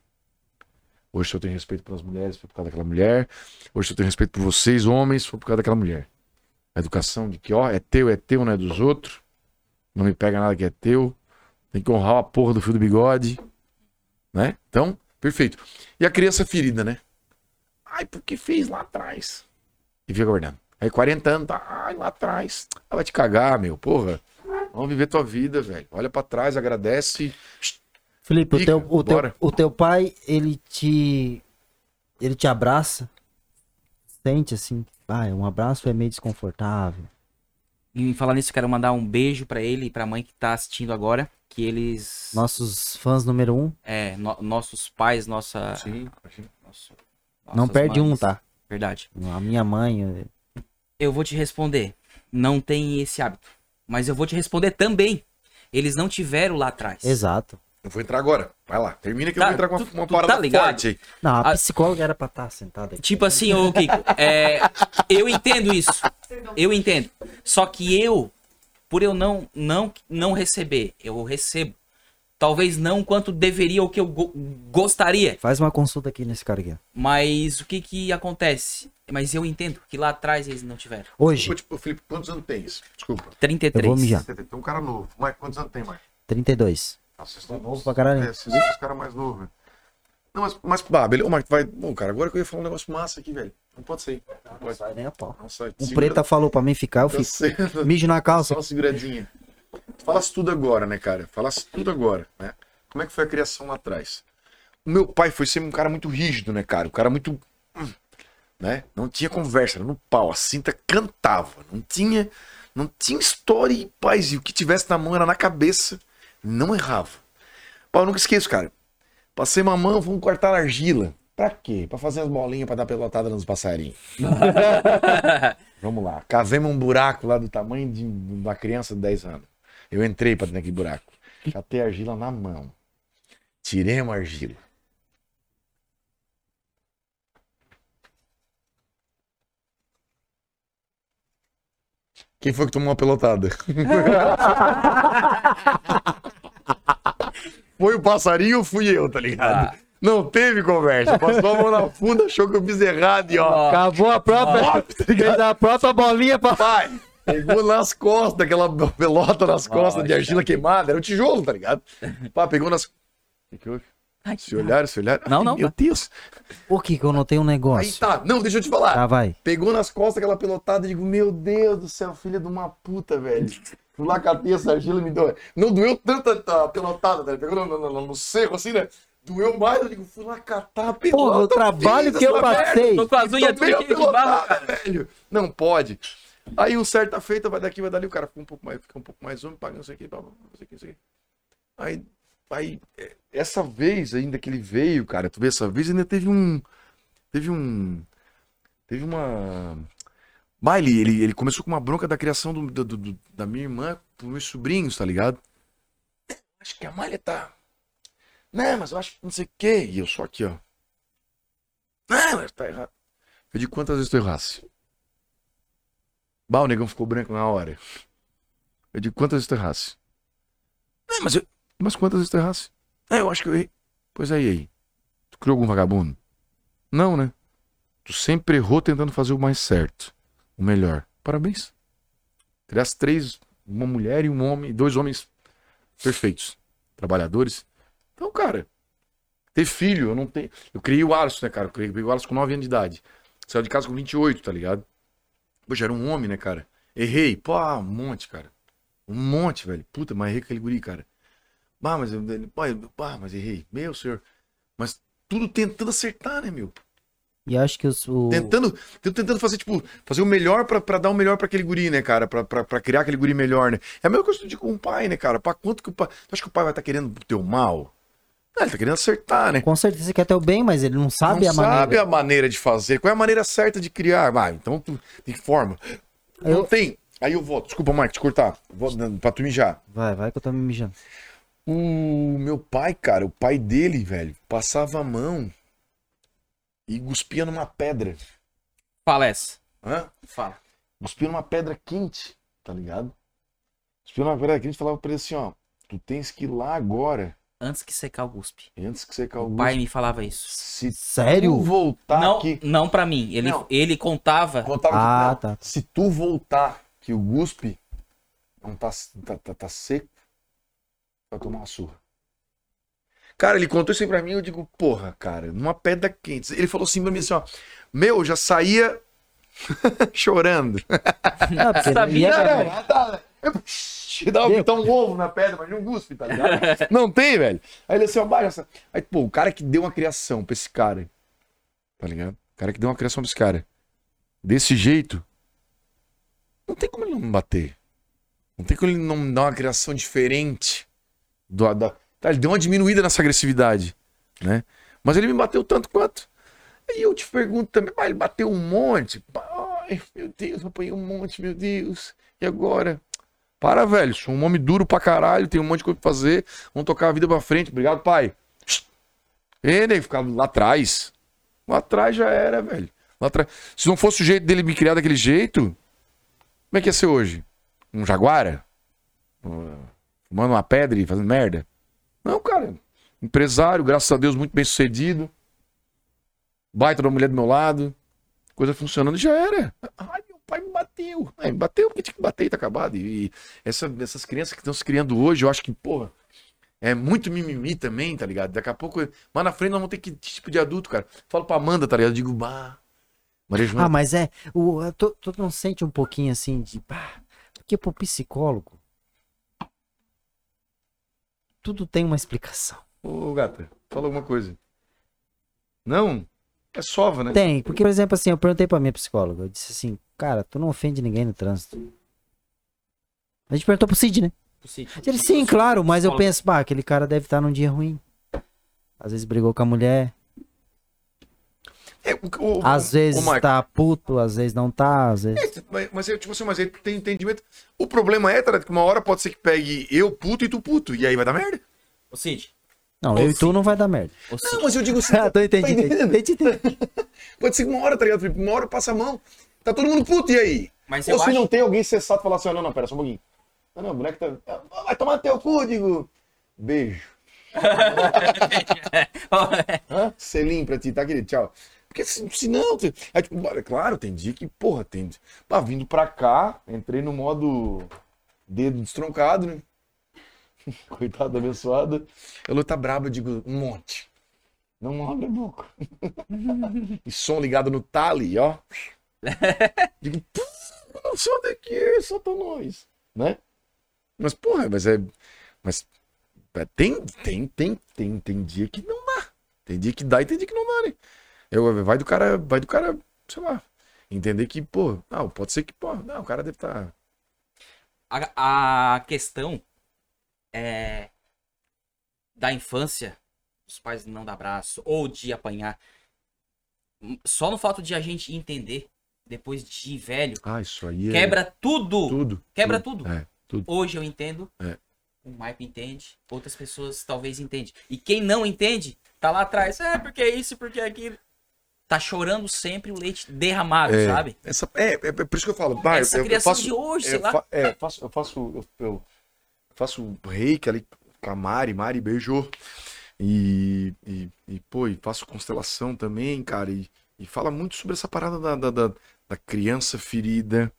Hoje eu tenho respeito pelas mulheres, foi por causa daquela mulher. Hoje eu tenho respeito por vocês, homens, foi por causa daquela mulher. A educação de que, ó, é teu, é teu, não é dos outros. Não me pega nada que é teu. Tem que honrar a porra do fio do bigode. Né? Então, perfeito. E a criança ferida, né? Ai, porque fez lá atrás. E fica guardando. Aí 40 anos, tá, ai, lá atrás. Ah, vai te cagar, meu, porra. Vamos viver tua vida, velho. Olha pra trás, agradece. Felipe, o Fica, teu, o, teu, o teu pai, ele te. Ele te abraça? Sente assim. Ah, um abraço é meio desconfortável. E falar nisso, quero mandar um beijo pra ele e pra mãe que tá assistindo agora. Que eles. Nossos fãs número um. É, no- nossos pais, nossa. Sim, nosso- não perde um, mães. tá? Verdade. A minha mãe. eu- Eu vou te responder. Não tem esse hábito. Mas eu vou te responder também. Eles não tiveram lá atrás. Exato. Eu vou entrar agora. Vai lá. Termina que eu Tá, vou entrar com uma, tu- uma tu parada tá ligado? forte aí. Não, a Ah. psicóloga era pra estar sentada aqui. Tipo assim, ô Kiko, é, eu entendo isso. Eu entendo. Só que eu, por eu não, não, não receber, eu recebo. Talvez não quanto deveria ou que eu go- gostaria. Faz uma consulta aqui nesse cara aqui. Mas o que que acontece? Mas eu entendo que lá atrás eles não tiveram. Hoje, tipo, Felipe, quantos anos tem isso? Desculpa. 33. Eu vou mijar. Tem um cara novo. Mike, quantos anos tem, Mike? 32. Nossa, vocês estão Novo pra caralho. É, vocês são os caras mais novos, velho. Não, mas, mas bah, beleza. Ô, Mike, vai. Bom, cara, agora que eu ia falar um negócio massa aqui, velho. Não pode sair. Não pode. sai nem a pau. Não sai. O Segura- preta falou pra mim ficar, eu Tá fico. Mijo na calça. Só uma seguradinha. Falasse tudo agora, né, cara? Falasse tudo agora, né? Como é que foi a criação lá atrás? O meu pai foi sempre um cara muito rígido, né, cara? Um cara muito. hum, Né? Não tinha conversa, era no pau. A cinta cantava. Não tinha. Não tinha história e paz. E o que tivesse na mão era na cabeça. Não errava. Pau, eu nunca esqueço, cara. Passei mamão, vamos cortar argila. Pra quê? Pra fazer as bolinhas pra dar pelotada nos passarinhos. Vamos lá. Cavemos um buraco lá do tamanho de uma criança de 10 anos. Eu entrei pra dentro daquele buraco. Catei argila na mão. Tiremos a argila. Quem foi que tomou uma pelotada? foi o passarinho ou fui eu, tá ligado? Ah. Não teve conversa. Passou a mão na funda, achou que eu fiz errado e ó. Acabou a própria. Fez a própria bolinha pra. Pai, pegou nas costas, aquela pelota nas costas de Nossa. argila queimada. Era um tijolo, tá ligado? Pá, pegou nas. O que, que houve? Ai, Se olharam, se olharam. Não, Ai, não, Meu Deus. Por que que eu notei um Aí negócio? tá. Não, deixa eu te falar. Tá, vai. Pegou nas costas aquela pelotada e digo, meu Deus do céu, filha de uma puta, velho. Fui lá, catei essa argila e me deu. Não doeu tanto a pelotada, né? Pegou no, no, no- no seco assim, né? Doeu mais, eu digo, fui lá catar a pelota. Porra, o trabalho que eu passei. Tô com as unhas tudo cheio de bala, pelotada, velho. Não pode. Aí um certa feita vai daqui, vai dali, o cara fica um pouco mais, fica um pouco mais homem, paga não sei o que, blá, blá, blá, não sei o que, não sei o que. Aí, aí, é, essa vez ainda que ele veio, cara, tu vê essa vez ainda teve um, teve um, teve uma, bah, ele, ele, começou com uma bronca da criação do, do- do- da minha irmã pros meus sobrinhos, tá ligado? Acho que a malha tá, não, mas eu acho que não sei o que, e eu só aqui, ó. Não, mas tá errado. Eu digo quantas vezes tu errasse? Bah, o negão ficou branco na hora. Eu digo, quantas vezes tu errasse? É, mas, eu... mas quantas vezes tu errasse? É, eu acho que eu errei. Pois aí, aí. Tu criou algum vagabundo? Não, né? Tu sempre errou tentando fazer o mais certo. O melhor. Parabéns. Criaste três, uma mulher e um homem, dois homens perfeitos. Trabalhadores. Então, cara, ter filho, eu não tenho. Eu criei o Alisson, né, cara? Eu criei o Alisson com 9 anos de idade. Saiu de casa com 28, tá ligado? Poxa, era um homem, né, cara? Errei. Pô, ah, um monte, cara. Um monte, velho. Puta, mas errei com aquele guri, cara. Bah, mas eu. Pá, mas errei. Meu senhor. Mas tudo tentando acertar, né, meu? E acho que os, o... Tentando, tentando fazer, tipo, fazer o melhor pra, pra dar o melhor pra aquele guri, né, cara? Pra, pra, pra criar aquele guri melhor, né? É a mesma coisa que eu digo com o pai, né, cara? Pra quanto que o pai. Tu acha que o pai vai estar querendo o teu mal? Não, ele tá querendo acertar, né? Com certeza você quer ter o bem, mas ele não sabe não a maneira. sabe a maneira de fazer. Qual é a maneira certa de criar? Vai, então tu tem forma. Não Eu- tem. Aí eu volto. Desculpa, Mike, te cortar. Vou, pra tu mijar. Vai, vai que eu tô me mijando. O meu pai, cara, o pai dele, velho, passava a mão e cuspia numa pedra. Fala essa. Hã? Fala. Cuspia numa pedra quente, tá ligado? Cuspia numa pedra quente e falava pra ele assim, ó. Tu tens que ir lá agora, Antes que secar o guspe. antes que você caia O pai me falava isso. Se Sério? tu voltar não, aqui. não pra mim. Ele, Não. ele contava. Contava Ah, que, não, tá. Se tu voltar que o guspe não tá, tá, tá, tá seco, vai tomar uma surra. Cara, ele contou isso aí pra mim, eu digo, porra, cara, numa pedra quente. Ele falou assim pra mim assim, ó, meu, eu já saía chorando. Não, porque Sabia, ia- Não, não, tá, eu- Dá um, tá um ovo na pedra, mas não guspe, tá ligado? Não tem, velho. Aí ele assim, ó, baixa. Aí, pô, o cara que deu uma criação pra esse cara, tá ligado? O cara que deu uma criação pra esse cara, desse jeito, não tem como ele não bater. Não tem como ele não dar uma criação diferente. Do, da, tá, ele deu uma diminuída nessa agressividade, né? Mas ele me bateu tanto quanto. Aí eu te pergunto também, pai, ele bateu um monte. Ai, meu Deus, eu apanhei um monte, meu Deus. E agora? Para, velho. Sou um homem duro pra caralho, tenho um monte de coisa pra fazer. Vamos tocar a vida pra frente. Obrigado, pai. Ei, nego, ficar lá atrás. Lá atrás já era, velho. Lá atrás. Se não fosse o jeito dele me criar daquele jeito, como é que ia ser hoje? Um jaguara? Uh, Fumando uma pedra e fazendo merda? Não, cara. Empresário, graças a Deus, muito bem sucedido. Baita da mulher do meu lado. Coisa funcionando já era. Ai, meu pai me bateu. Me bateu porque tinha que bater e tá acabado. E essa- essas crianças que estão se criando hoje, eu acho que, porra, é muito mimimi também, tá ligado? Daqui a pouco, mais na frente, nós vamos ter que tipo de adulto, cara. Falo pra Amanda, tá ligado? Eu digo, bah. Maria Joana, Ah, mas é. O, tu, não sente um pouquinho assim de. pá, porque pro psicólogo. Tudo tem uma explicação. Ô, gata, fala alguma coisa. Não? É sova, né? Tem, porque, por exemplo, assim, eu perguntei pra minha psicóloga, eu disse assim, cara, tu não ofende ninguém no trânsito. A gente perguntou pro Cid, né? Ele, sim, claro, mas eu penso, pá, aquele cara deve estar num dia ruim. Às vezes brigou com a mulher, É, o, o- às vezes Marco, tá puto, às vezes não tá, às vezes. Mas, mas, é, tipo assim, mas ele tem entendimento. O problema é, tá, ligado? que uma hora pode ser que pegue eu puto e tu puto. E aí vai dar merda. Ô Cid. Não, Ô, eu e tu Cid. não vai dar merda. Ô. Não, mas eu digo assim. Ah, tô entendendo. entendendo? entendi, entendi. Pode ser que uma hora, tá ligado? Felipe? Uma hora passa a mão. Tá todo mundo puto, e aí? Mas Ou se acho. não tem alguém sensato falar assim, não, não, pera só um pouquinho. Não, não, o moleque tá. Ah, Vai tomar teu cu, digo. Beijo. Selim pra ti, tá, querido? Tchau. Porque se, se não. te- É, tipo, é claro, tem dia que, porra, tem. Pá, vindo pra cá, entrei no modo dedo destroncado, né? Coitado abençoado. Ela tá braba, eu digo, um monte. Não abre a boca. e som ligado no tali, ó. digo, pô, só daqui, solta nós. Né? Mas, porra, mas é. Mas é, tem, tem, tem, tem, tem dia que não dá. Tem dia que dá e tem dia que não dá, né? Eu, vai do cara, vai do cara, sei lá, entender que, pô, não, pode ser que, pô, não, o cara deve tá estar. A, a questão é da infância, os pais não dar abraço ou de apanhar. Só no fato de a gente entender, depois de velho, Ah, isso aí é. quebra tudo. tudo. Quebra tudo. tudo. É, tudo. Hoje eu entendo. É. O Maico entende. Outras pessoas talvez entendem. E quem não entende, tá lá atrás. É, porque isso, porque aquilo. Tá chorando sempre o leite derramado, É, sabe? Essa, é, é, é por isso que eu falo. bah, Essa eu, eu criação faço, de hoje, é, sei lá. fa- é, eu faço, eu faço, eu, eu faço reiki ali com a Mari, Mari beijou. E, e, e, pô, e faço constelação também, cara. E, e fala muito sobre essa parada da, da, da, da criança ferida.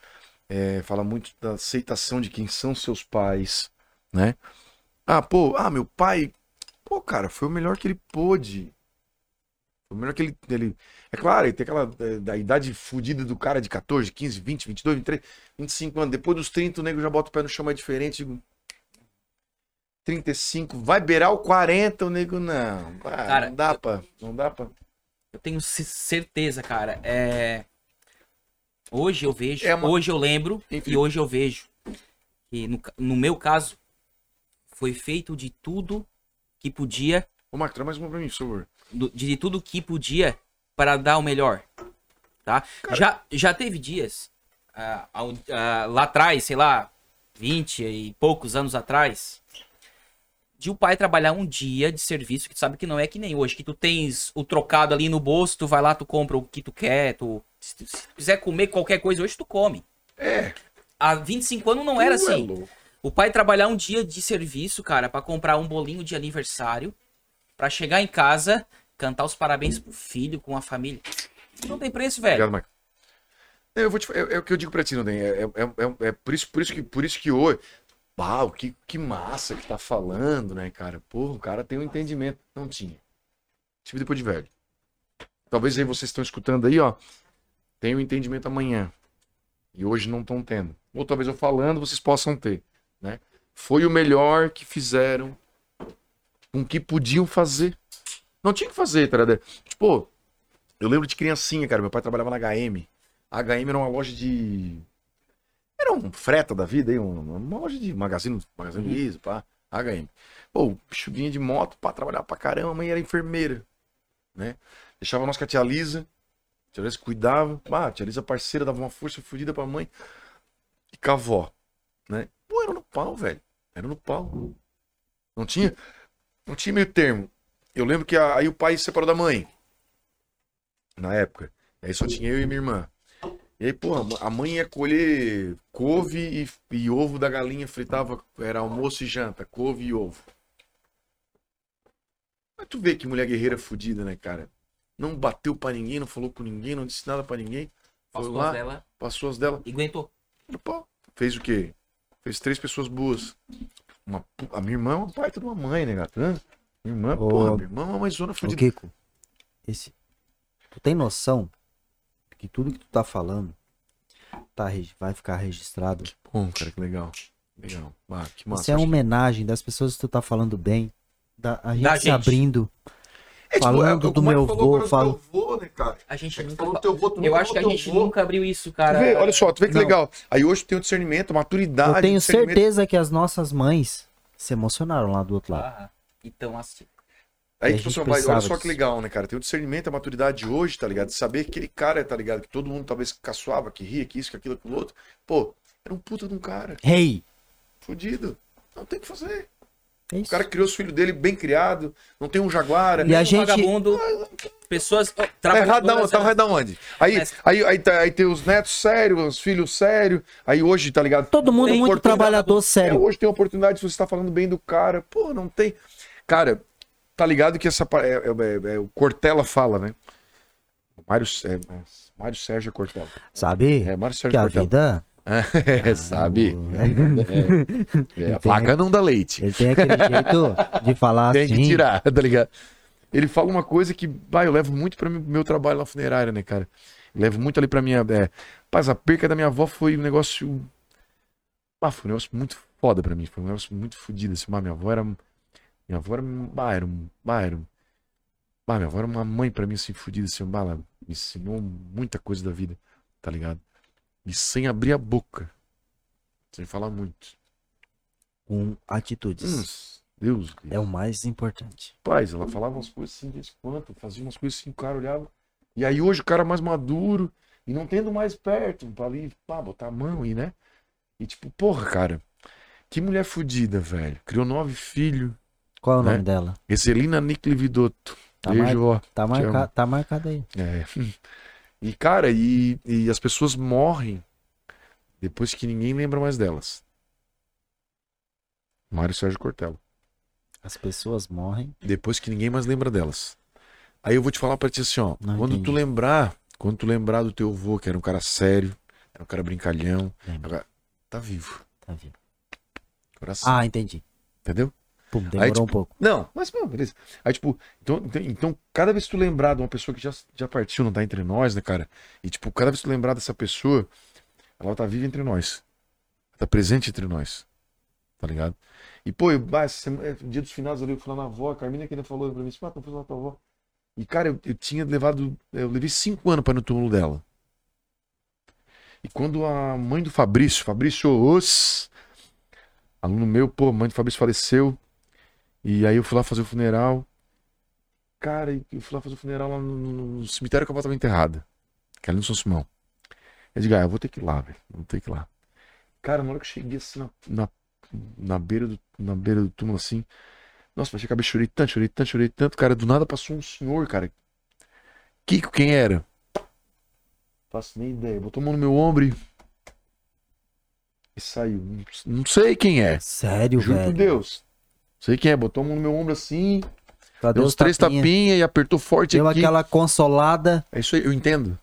é, fala muito da aceitação de quem são seus pais, né? Ah, pô, ah, meu pai, pô, cara, foi o melhor que ele pôde. Foi o melhor que ele, ele é claro, ele tem aquela eh, da idade fodida do cara de 14, 15, 20, 22, 23, 25 anos. Depois dos 30, o nego já bota o pé no chão, é diferente. Digo, 35, vai beirar o 40, o nego não. Ah, Cara, não dá pra. Não dá pra. Eu tenho ce- certeza, cara. É... Hoje eu vejo, É uma- hoje eu lembro Enfim. e hoje eu vejo que no, no meu caso foi feito de tudo que podia, Ô, Marco, traz mais uma pra mim, por favor. do- de tudo que podia para dar o melhor, tá? Já, já teve dias ah, ah, lá atrás, sei lá, 20 e poucos anos atrás, de o pai trabalhar um dia de serviço que tu sabe que não é que nem hoje, que tu tens o trocado ali no bolso, tu vai lá, tu compra o que tu quer, tu, se, tu, se tu quiser comer qualquer coisa hoje, tu come. É. Há 25 anos não era tu é assim. louco. O pai trabalhar um dia de serviço, cara, pra comprar um bolinho de aniversário, pra chegar em casa, cantar os parabéns pro filho com a família. Não tem preço, velho. Obrigado, Marco. Eu vou te, é, é o que eu digo pra ti, não tem. É, é, é, é por, isso, por, isso que, por isso que hoje. Pau, que, que massa que tá falando, né, cara? Porra, o cara tem um entendimento. Não tinha. Tive depois de velho. Talvez aí vocês estão escutando aí, ó. Tem um entendimento amanhã. E hoje não estão tendo. Ou talvez eu falando, vocês possam ter, né? Foi o melhor que fizeram com o que podiam fazer. Não tinha que fazer, tá ligado? Tipo, eu lembro de criancinha, cara. Meu pai trabalhava na HM. A HM era uma loja de. Era um freta da vida aí, um- uma loja de magazine, magazine Luiza, pá. HM. Pô, o bicho vinha de moto, pá, trabalhava pra caramba. A mãe era enfermeira, né? Deixava nós com a tia Lisa. A tia Lisa cuidava. Pá, a tia Lisa parceira, dava uma força fodida pra mãe. E com a avó, né? Pô, era no pau, velho. Era no pau. Não tinha, não tinha meio termo. Eu lembro que aí o pai se separou da mãe. Na época. Aí só tinha eu e minha irmã. E aí, pô, a mãe ia colher couve e, e ovo da galinha, fritava, era almoço e janta, couve e ovo. Mas tu vê que mulher guerreira fudida, né, cara? Não bateu pra ninguém, não falou com ninguém, não disse nada pra ninguém. Foi Passou lá, as dela passou as dela. e aguentou. Pô, fez o quê? Fez três pessoas boas. Uma, a minha irmã é uma baita de uma mãe, né, gato? Minha irmã, Ô, porra, minha irmã é uma mãezona Ô, fudida. Kiko, esse... tu tem noção que tudo que tu tá falando tá, vai ficar registrado? Bom, cara, que legal. Legal. Ah, que massa. Isso é uma homenagem das pessoas que tu tá falando bem, da, a gente Da se gente. abrindo. É, tipo, falando é, do meu falou vô, agora do falo- vô, né, cara? A gente É que nunca... falou do teu vô, tu Eu nunca acho que a gente vô. nunca abriu isso, cara. vê, olha só, tu vê que Não. legal. Aí hoje tem o discernimento, a maturidade. Eu tenho certeza que as nossas mães se emocionaram lá do outro lado. Ah, então, assim. Aí, a tipo, gente assim, vai- olha só que legal, né, cara? Tem o discernimento, a maturidade hoje, tá ligado? De saber que aquele cara, tá ligado? Que todo mundo talvez caçoava, que ria, que isso, que aquilo, aquilo outro. Pô, era um puta de um cara. Rei! Fudido. Não tem o que fazer. É O cara criou os filhos dele bem criado, não tem um jaguara. E a Um gente- vagabundo, pessoas... ó, Tá errado, trabalhadoras, tá errado onde? Aí, Mas- aí, aí, tá- aí tem os netos sérios, os filhos sérios. Aí hoje, tá ligado? Todo mundo Tem muito trabalhador É, sério. hoje tem oportunidade se você tá falando bem do cara. Pô, não tem. Cara, tá ligado que essa. É, é- é- é- o Cortella fala, né? Mário, é, é, Mário Sérgio Cortella. Sabe? É, Mário Que Sérgio a Cortella. vida. É, sabe? É, a Tem- vaca não dá leite. Ele tem aquele jeito de falar Tem assim. que tirar, tá ligado? Ele fala uma coisa que, vai, eu levo muito para meu trabalho na funerária, né, cara? Eu levo muito ali pra minha. É... Paz, a perca da minha avó foi um negócio. Ah, foi um negócio muito foda pra mim. Foi um negócio muito fodido. Assim, minha avó era. Minha avó era. Bah, era, bah, era... bah, minha avó era uma mãe pra mim, assim, fodida. Assim, bah, ela me ensinou muita coisa da vida, tá ligado? E sem abrir a boca. Sem falar muito. Com atitudes. Hum, Deus. É o mais importante. Paz, ela falava umas coisas assim, de quanto, fazia umas coisas assim, o cara olhava. E aí hoje o cara mais maduro e não tendo mais perto, pra ali, pá, botar a mão e, né? E tipo, porra, cara, que mulher fodida, velho. Criou nove filhos. Qual é o Né? nome dela? Excelina Nick Vidotto. Tá, Beijo, ó. Tá, marca... tá marcado aí. É. E, cara, e, e as pessoas morrem depois que ninguém lembra mais delas. Mário Sérgio Cortella. As pessoas morrem. Depois que ninguém mais lembra delas. Aí eu vou te falar pra ti assim, ó. Não quando entendi. tu lembrar, quando tu lembrar do teu avô, que era um cara sério, era um cara brincalhão, agora, tá vivo. Tá vivo. Coração. Ah, entendi. Entendeu? Pum, demorou tipo, um pouco. Não, mas, não, beleza. Aí, tipo, então, então, então, cada vez que tu lembrar de uma pessoa que já, já partiu, não tá entre nós, né, cara? E, tipo, cada vez que tu lembrar dessa pessoa, ela tá viva entre nós. Tá presente entre nós. Tá ligado? E, pô, eu, essa semana- é, dia dos finados ali, eu fui lá na avó, a Carmina que ele falou pra mim, ah, fazendo na tua avó. E, cara, eu, eu tinha levado. Eu levei cinco anos pra ir no túmulo dela. E quando a mãe do Fabrício, Fabrício Os, aluno meu, pô, mãe do Fabrício faleceu. E aí eu fui lá fazer o funeral. Cara, eu fui lá fazer o funeral lá no, no- cemitério que a avó tava enterrada. Que é ali no São Simão. Eu digo, ah, eu vou ter que ir lá, velho. Vou ter que ir lá. Cara, na hora que eu cheguei assim na, na, na beira, do, na beira do túmulo assim. Nossa, baixei a cabeça, chorei tanto, chorei tanto, chorei tanto. Cara, do nada passou um senhor, cara. Kiko, quem era? Faço nem ideia. Botou a mão no meu ombro e. E saiu. Não, sei quem é. Sério, Juro por velho. Deus. Sei quem é. Botou a mão no meu ombro assim. Cadê Deu uns os três tapinha? tapinhas e apertou forte Deu aqui. aquela consolada. É isso aí, eu entendo.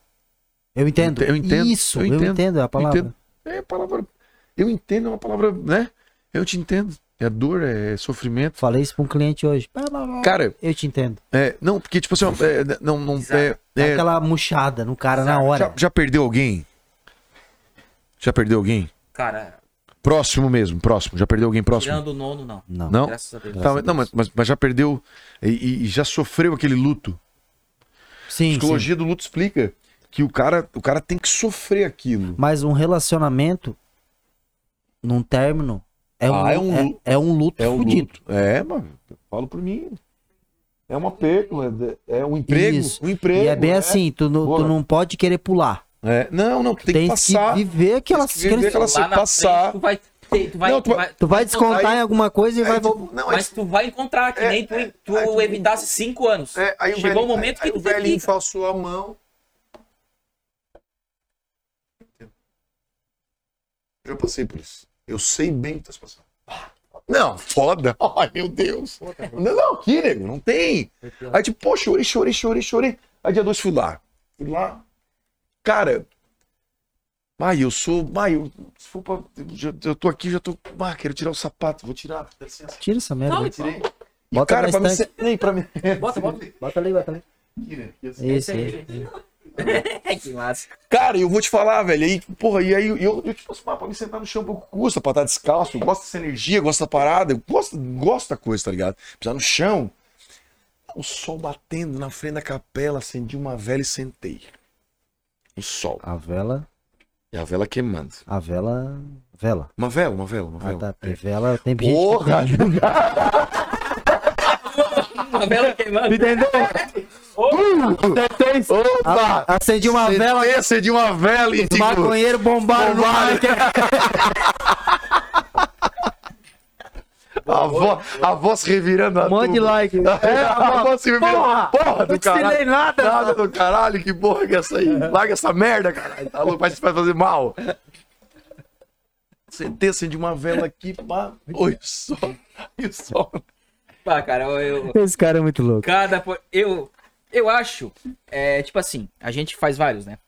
Eu entendo. Eu entendo, Isso, eu eu entendo, entendo, é a palavra. entendo. É a palavra. Eu entendo, é uma palavra, né? Eu te entendo. É dor, é sofrimento. Falei isso pra um cliente hoje. Cara, Eu te entendo. é, não, porque, tipo assim, é, não, não, é, é, aquela murchada no cara na hora. já, já perdeu alguém? Já perdeu alguém? Cara, Próximo mesmo, próximo. Já perdeu alguém próximo? tirando o nono, não. Não. Não? Graças a Deus. Tá, mas- não, mas, mas- mas já perdeu e, e- já sofreu aquele luto. A Sim, sim. psicologia do luto explica que o cara, o cara tem que sofrer aquilo. Mas um relacionamento, num término, é um, Ah, é um é, luto. é um luto É um fudido. luto. É, mano. Eu falo por mim. É uma perda, é, um emprego. Isso. Um emprego. E é bem é. assim, tu, não- tu não pode querer pular. É. Não, não, tu tem, Tem, que passar. que viver aquelas... Tem que viver aquela- na passar. frente, tu vai ter, tu vai, Não, tu tu vai- Tu vai descontar Aí- em alguma coisa e vai Aí, voltar. tipo, não, aí, Mas tu vai encontrar, que É, nem tu, é, tu aí, evitasse cinco anos. é, aí o Chegou velhinho- o momento aí que o tu velhinho que... falsou a mão. Eu passei por isso. Eu sei bem o que tá se passando. Não, foda. Ai, meu Deus. Não, não, aqui, nego, não tem. Aí, tipo, pô, chorei, chorei, chorei, chorei. Aí, dia dois, fui lá. Fui lá. Cara, ai, eu sou. Ai, eu, se for pra, eu, já- eu tô aqui, já tô. Ah, quero tirar o sapato. Vou tirar, dá licença. Tira essa merda. Não, aí. Tirei. E, Bota cara, pra estante. ser- nem pra mim. Bota, bota. Bota ali, bota ali. Assim. Isso, aí. que massa. Cara, eu vou te falar, velho. Aí, porra, e aí eu, eu, eu tipo assim, ah, pra me sentar no chão um pouco custa, pra estar descalço. Eu gosto dessa energia, gosto da parada. Eu gosto, gosto da coisa, tá ligado? Pisar no chão. O sol batendo na frente da capela, acendi uma vela e sentei. O sol. A vela, E a vela queimando. a vela, vela. Uma vela, uma vela, uma Ah, vela. tá, porque vela tem gente Porra! Uma vela queimando. Entendeu? Opa! A- Acendi uma vela, Sentei, acendi uma vela e os tipo, maconheiros bombaram no Bombaram. mar. a, vo, a voz revirando a Um monte de tuba. like. É, a voz se revirando. Porra! Porra Não do ensinei caralho. nada. Nada do caralho, que porra que é essa aí? Larga essa merda, caralho. Tá louco, vai vai fazer mal. Sentei, acendi uma vela aqui, pá. Oi, sol. E o sol. Pá, cara, eu, Esse cara é muito louco. cada eu eu acho, é, tipo assim, a gente faz vários, né?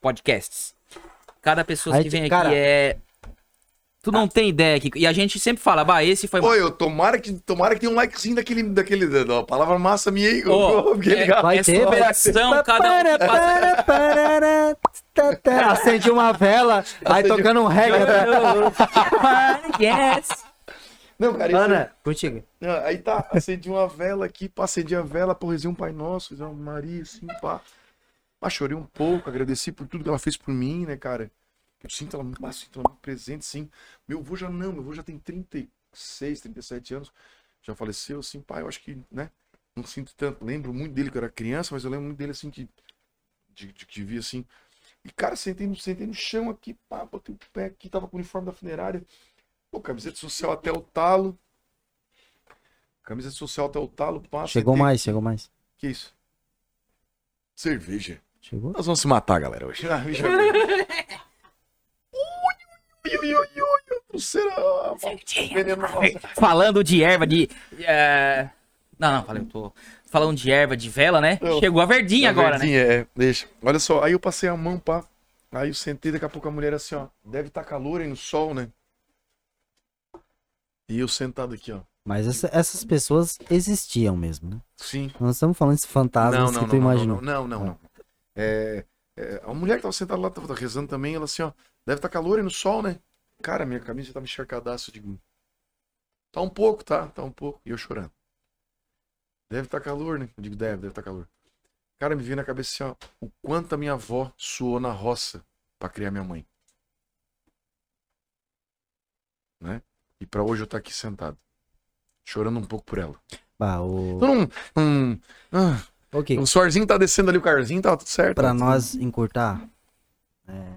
Podcasts. Cada pessoa Aí, que vem aqui cara- é Tu não tem ideia aqui. E a gente sempre fala, bah, esse foi Oi, eu tomara que, tomara que tenha um likezinho daquele, daquele, da palavra massa minha aí. Ô, Fiquei é- ligado. Vai é ter, vai superação, cada um Para, para, para. Acendi uma vela, aí Acendi- tocando um reggae. yes. Não, cara, isso Ana, contigo. Não, aí tá, acendi uma vela aqui, pá, acendi a vela, pô, rezei um Pai Nosso, rezei uma Maria, assim, pá. Pá, chorei um pouco, agradeci por tudo que ela fez por mim, né, cara. Eu sinto ela muito, ah, sinto ela muito presente, sim. Meu avô já não, meu avô já tem 36, 37 anos, já faleceu, assim, pai, eu acho que, né, não sinto tanto. Lembro muito dele que eu era criança, mas eu lembro muito dele, assim, que, de, de que via, assim. E, cara, sentei no, sentei no chão aqui, pá, botei o pé aqui, tava com o uniforme da funerária. Pô, camiseta social até o talo. Camiseta social até o talo, pá. Chegou sentei- mais, chegou mais. Que isso? Cerveja. Chegou? Nós vamos se matar, galera, hoje. venenosa. Falando de erva, de. é, Não, não, falei, eu tô. Falando de erva, de vela, né? Eu- Chegou a verdinha Tá agora, né? verdinha, É, deixa. Olha só, aí eu passei a mão, pá. Aí eu sentei, daqui a pouco a mulher assim, ó. Deve estar calor aí no sol, né? E eu sentado aqui, ó. Mas essa- essas pessoas existiam mesmo, né? Sim. Nós estamos falando de fantasmas que tu imaginou. Não, não, não. É, é, a mulher que tava sentada lá, tava rezando também, ela assim, ó, deve estar calor aí no sol, né? Cara, minha camisa tava encharcadaço, digo, tá um pouco, tá? Tá um pouco. E eu chorando. Deve estar calor, né? Eu digo, deve, deve estar calor. Cara, me veio na cabeça assim, ó, o quanto a minha avó suou na roça pra criar minha mãe. Né? E pra hoje eu estar aqui sentado, chorando um pouco por ela. Bah, o... Então não, não- ah, Ok, o suorzinho tá descendo ali, o carzinho tá tudo certo. pra tá tudo- nós encurtar, é,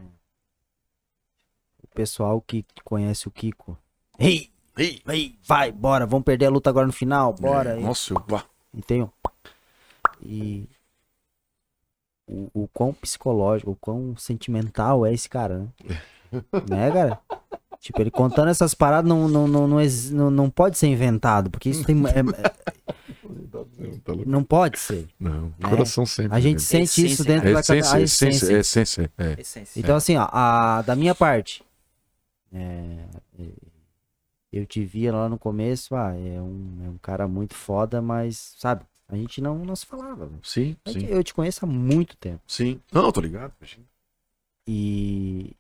pessoal que conhece o Kiko. Ei, Ei, ei, vai, bora, vamos perder a luta agora no final, bora. é, nossa, eu, bah, E tem um- E o, o quão psicológico, o quão sentimental é esse cara, né? né, cara? Tipo, ele contando essas paradas não, não, não, não, não, não pode ser inventado, porque isso tem. é- é- não pode ser. Não, É. coração sempre. A gente sente isso dentro É da essência, cada- a essência, essência. é essência, é. Essência. Então, assim, ó, a, da minha parte, é, é, eu te via lá no começo, ah, é um, é um cara muito foda, mas, sabe, a gente não, não se falava. Sim, gente- sim, Eu te conheço há muito tempo. sim. Não, tô ligado. E,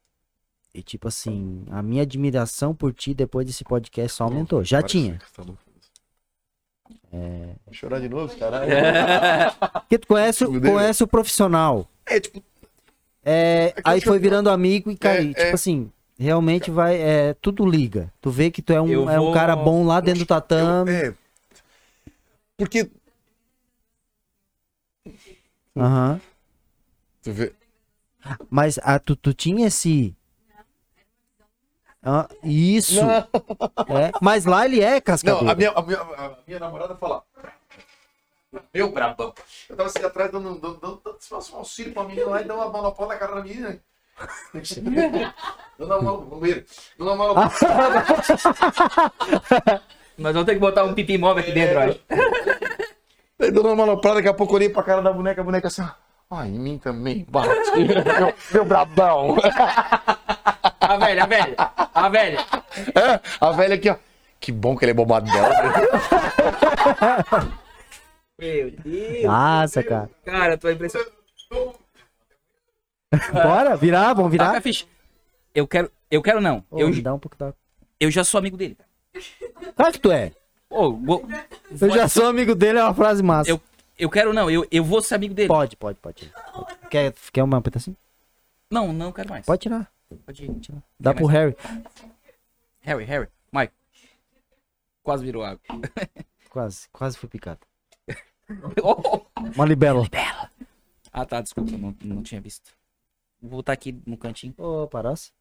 e, tipo assim, a minha admiração por ti depois desse podcast só aumentou. Já Para, tinha. tá. É... Vou chorar de novo, caralho. Porque tu conhece, conhece o profissional. É, tipo, É, que aí eu foi virando amigo e, cara, É, tipo é. assim, realmente vai. É, tudo liga. Tu vê que tu é um, Eu é um vou- cara bom lá dentro do tatame. é. Porque, Aham. tu vê, Mas ah, tu, tu tinha esse. Ah, isso. É, mas lá ele é cascador. Não, a minha, a minha, a minha namorada fala. Meu brabão. Eu tava assim atrás dando, dando, dando, dando um auxílio pra menina lá e dando uma malopó na cara da menina. Malopó. Nós vamos ter que botar um pipi móvel aqui dentro, eu acho. Daí dando uma maloprada, daqui a pouco eu olhei pra cara da boneca, a boneca assim, ó. Ai, em mim também, bate. meu, meu brabão. A velha, a velha. A velha. É, a velha aqui, ó. Que bom que ele é bombadão. Meu Deus. Nossa, cara. Cara, tô impressionado. Bora, virar, vamos Taca virar. a ficha. Eu quero. Eu quero não. Ô, Eu, me dá um pouco da. eu já sou amigo dele. Claro que tu é. Ô, go- Eu já sou amigo dele, é uma frase massa. Eu, eu quero não. Eu, eu vou ser amigo dele. Pode, pode, pode. tirar. Quer, quer uma pedacinho? Não, não quero mais. Pode tirar. Pode ir. Dá pro Harry. Harry, Harry. Mike. Quase virou água. Quase, quase fui picado. Oh! Uma libelo. Ah, tá. Desculpa. Não, não tinha visto. Vou voltar aqui no cantinho. Ô, Parossa.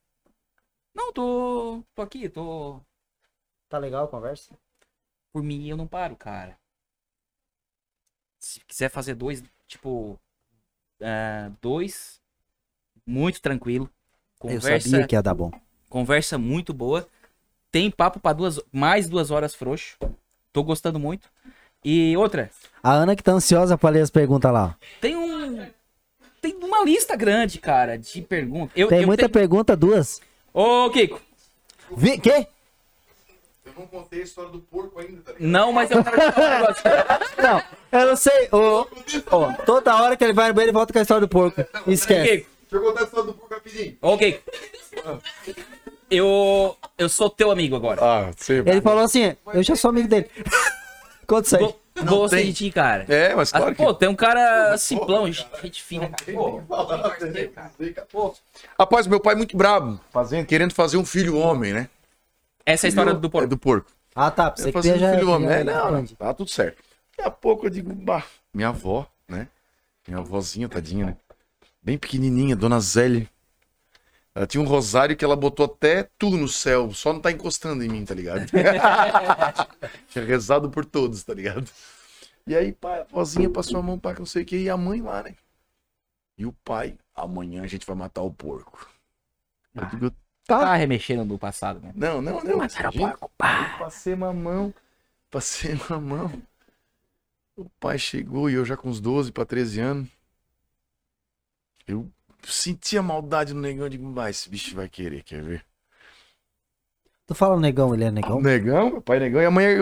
Não, tô. Tô aqui, tô. Tá legal a conversa? Por mim eu não paro, cara. Se quiser fazer dois, tipo. ah, dois. Muito tranquilo. Eu Conversa, sabia que ia dar bom. conversa muito boa. Tem papo pra duas, mais duas horas frouxo. Tô gostando muito. E outra, A Ana que tá ansiosa pra ler as perguntas lá. tem um. Tem uma lista grande, cara, de perguntas. Eu, Tem eu muita tenho- pergunta, duas. Ô, Kiko. Vi, quê? Eu não contei a história do porco ainda, tá ligado? Não, mas eu quero falar um negócio. Não, eu não sei. Ô, ô, toda hora que ele vai no banheiro, ele volta com a história do porco. Esquece. Kiko. Deixa eu contar a história do porco rapidinho. Ô, Kiko. Eu. Eu sou teu amigo agora. Ah, sempre. Ele falou assim: eu já sou amigo dele. Conta isso aí. Go- Gostei tem. de ti, cara. É, mas claro que... Pô, tem um cara simplão, gente fina, cara. Pô, Rapaz, meu pai é muito brabo, fazendo, querendo fazer um filho homem, né? essa é a história do É porco. do porco. Ah, tá. Eu Você que fazendo já. filho homem. já- É, não, não, tá tudo certo. Daqui a pouco eu digo, bah, minha avó, né? Minha avózinha, tadinha, né? Bem pequenininha, dona Zélia. Ela tinha um rosário que ela botou até tu no céu, só não tá encostando em mim, tá ligado? tinha rezado por todos, tá ligado? E aí, pai, a vozinha passou a mão pra não sei o que, e a mãe lá, né? E o pai, amanhã a gente vai matar o porco. Eu Ah. digo, Tá remexendo no passado, né? não, não, não. Mataram o gente, porco, pá. eu passei mamão. Passei mamão. O pai chegou e eu já com uns 12 para 13 anos. Eu senti a maldade no negão. Eu digo, mas esse bicho vai querer, quer ver? Tu fala negão, ele é negão? Negão, pai é negão. E a mãe é.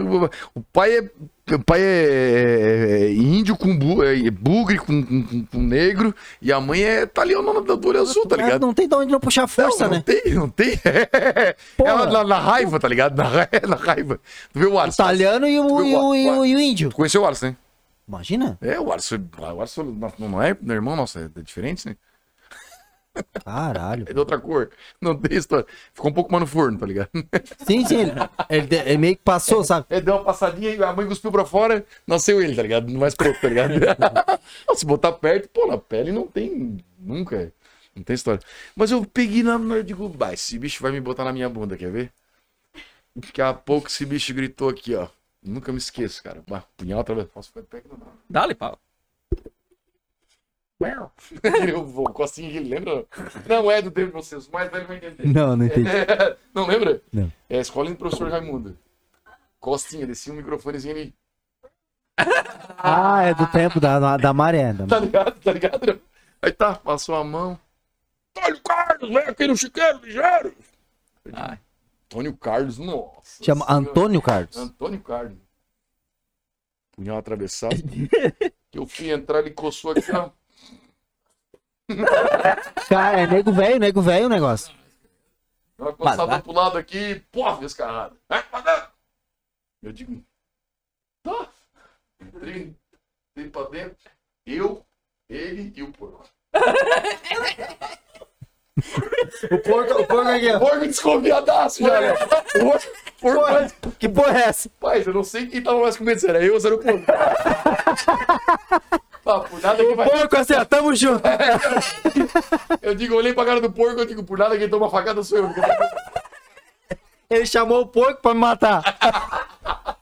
O pai é. O pai é, é- é índio com bu, é bugre com, com- com- negro. E a mãe é italiana do do olho azul, tá ligado? Não tem de onde não puxar força, não, não né? tem, não tem. Ela na, na raiva, tá ligado? Na, na raiva. Tu viu o Alisson? Italiano e o, e o, e o, e o índio. Tu conheceu o Alisson, né? Imagina? É, o Alisson, o Alisson não não é, meu irmão, nossa, é diferente, né? Caralho. É de outra cor. Não tem história. Ficou um pouco mais no forno, tá ligado? Sim, sim. Ele, ele, ele meio que passou, sabe? Ele deu uma passadinha e a mãe cuspiu pra fora, nasceu ele, tá ligado? Não mais pronto, tá ligado? Se botar perto, pô, na pele não tem. Nunca. Não tem história. Mas eu peguei na. na- Eu digo, bah, esse bicho vai me botar na minha bunda, quer ver? Daqui a pouco esse bicho gritou aqui, ó. Nunca me esqueço, cara. Bah, punhal outra vez. Posso ficar de pé que não dá. Dá-lhe, pau. Eu vou, Costinha, ele lembra? Não é do tempo de vocês, mas ele vai entender. Não, não entendi. É, não lembra? Não. É a escola do professor Raimundo. Costinha, descia um microfonezinho ali. Ah, é do tempo da, da maré. da- Tá ligado? Tá ligado? Aí tá, passou a mão. Antônio Carlos, vem aqui no chiqueiro, ligeiro. Ai. Antônio Carlos, nossa. Chama senhora. Antônio Carlos. Antônio Carlos. Punhal atravessado. Eu fui entrar, ele coçou aqui, ó. Cara, é nego velho, nego velho o negócio. Coçada vai. pro lado aqui, descarrado. Vai pra dentro. Eu digo, tá. Entrei, entrei pra dentro. Eu, ele e o porco. O porco, o porco aqui, O porco desconfiadaço já, né? O porco, Que porra é essa? Rapaz, eu não sei quem tava mais com medo, se era eu ou se era o porco. Por nada que vai... Porco assim, ó, tamo junto. Eu digo, eu olhei pra cara do porco, eu digo, por nada quem toma facada sou eu. Ele chamou o porco pra me matar.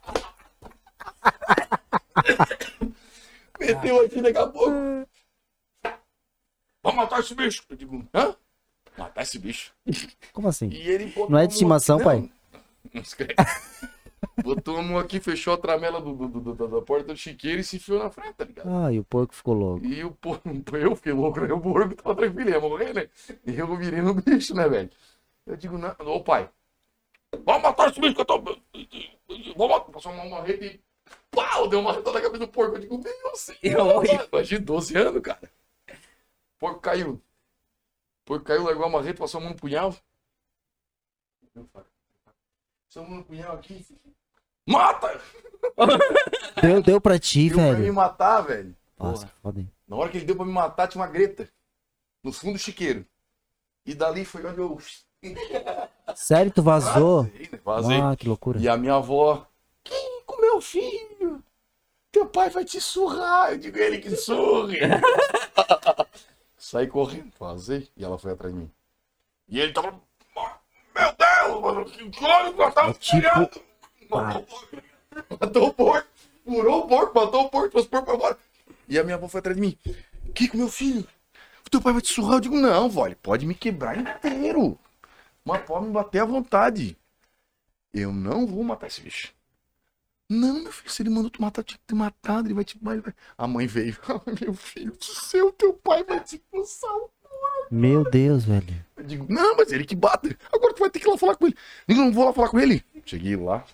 Meteu aqui daqui a pouco. Vamos matar esse bicho. Eu digo, hã? Matar esse bicho. Como assim? E ele botou Não é de estimação, pai? Não, não escreve. Botou a mão aqui, fechou a tramela do, do- do- do- da porta do chiqueiro e se enfiou na frente, tá ligado? Ai, o porco ficou louco. E o porco, eu fiquei louco, né? O porco tava tranquilo, ia morrer, né? E eu virei no bicho, né, velho? Eu digo, não, ô pai, vamos matar esse bicho que eu tô. Vamos matar. Passou uma marreta e. Pau! Deu uma marreta na cabeça do porco. Eu digo, meu senhor. Imagina, 12 anos, cara. O porco caiu. O porco caiu, largou a marreta, passou a mão no punhal. Passou a no punhal aqui. Mata! Deu, deu pra ti, Deu pra me velho. matar, velho. Nossa, foda aí. Na hora que ele deu pra me matar, tinha uma greta. No fundo do chiqueiro. E dali foi onde eu. Sério, tu vazou? Vazei, né? Vazei. Ah, que loucura. E a minha avó. Quem com meu filho? Teu pai vai te surrar. Eu digo ele que surre. Saí correndo, vazei. E ela foi atrás de mim. E ele tava. Meu Deus, mano, É tipo- criando." Matou o porco. Matou o porco. Furou o porco, matou o porco, trouxe o porco pra fora. E a minha avó foi atrás de mim. Kiko, meu filho, o teu pai vai te surrar. Eu digo, não, vó, ele pode me quebrar inteiro. Mas pode me bater à vontade. Eu não vou matar esse bicho. Não, meu filho, se ele mandou tu matar, tinha que ter matado, ele vai te ele vai- A mãe veio. Meu filho do céu, teu pai vai te expulsar. Meu Deus, velho. Eu digo, não, mas ele que bate. Agora tu vai ter que ir lá falar com ele. Eu não vou lá falar com ele. Cheguei lá.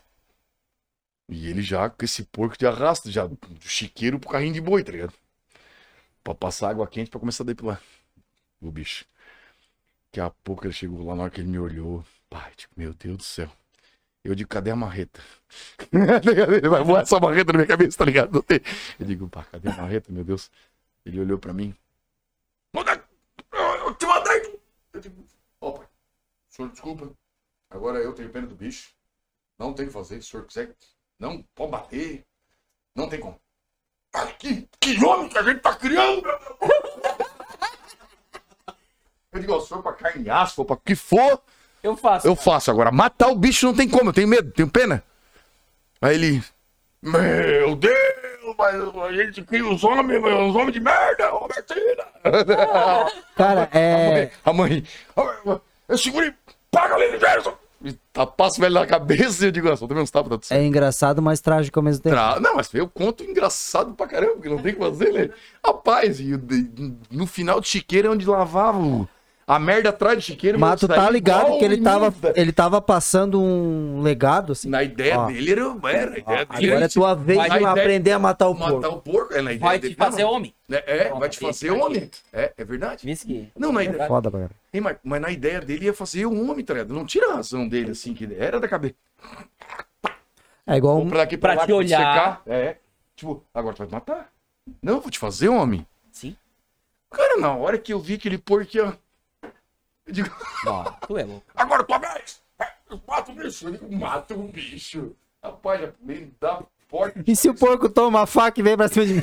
E ele já com esse porco de arrasto, já do chiqueiro pro carrinho de boi, tá ligado? Pra passar água quente pra começar a depilar. O bicho. Daqui a pouco ele chegou lá, na hora que ele me olhou. Pai, tipo, meu Deus do céu. Eu digo, cadê a marreta? Ele vai voar essa marreta na minha cabeça, tá ligado? Eu digo, pá, cadê a marreta, meu Deus? Ele olhou pra mim. Manda-! Eu digo, ó, pai, o senhor desculpa. Agora eu tenho pena do bicho. Não tem o que fazer. Se o senhor quiser, não pode bater. Não tem como. Ai, que, que homem que a gente tá criando! Eu digo, ó, se for pra carne de aço, for pra que for, Eu faço. eu faço. Agora, matar o bicho não tem como, eu tenho medo, tenho pena. Aí ele. Meu Deus, mas a gente cria os homens, uns homens de merda, Robertina. Cara, é. A mãe, a mãe, eu segurei, paga ali, Gerson. E tapaço o velho na cabeça e eu digo, ah, só também uns tapas, tá tudo certo. É engraçado, mas trágico ao mesmo tempo. Tra- Não, mas eu conto engraçado pra caramba, porque não tem o que fazer, né? Rapaz, e no final de chiqueiro é onde lavava o- a merda atrás do chiqueiro. Mas tu tá ligado que ele tava, ele tava passando um legado, assim. Na ideia Ó. dele era, era a ideia dele Agora é tua vez vai de aprender a matar o matar porco. o porco. É, na ideia Vai dele, te fazer não, homem. É, é, Não, vai te fazer aqui. homem. É, é verdade. Whisky. Não, na ideia, Foda, cara. Ei, mas, mas na ideia dele ia fazer o homem, tá ligado? Não tira a razão dele, assim, que era da cabeça. É igual um... pra daqui pra, Pra lá, te olhar. secar, é. Tipo, agora tu vai me matar. Não, eu vou te fazer, homem. Sim. Cara, na hora que eu vi aquele porco aqui, ó. Eu digo, tu é louco. agora tua vez! Eu mato o bicho, eu digo, mata o bicho. Rapaz, já veio da porta. E se o porco toma a faca e vem pra cima de mim?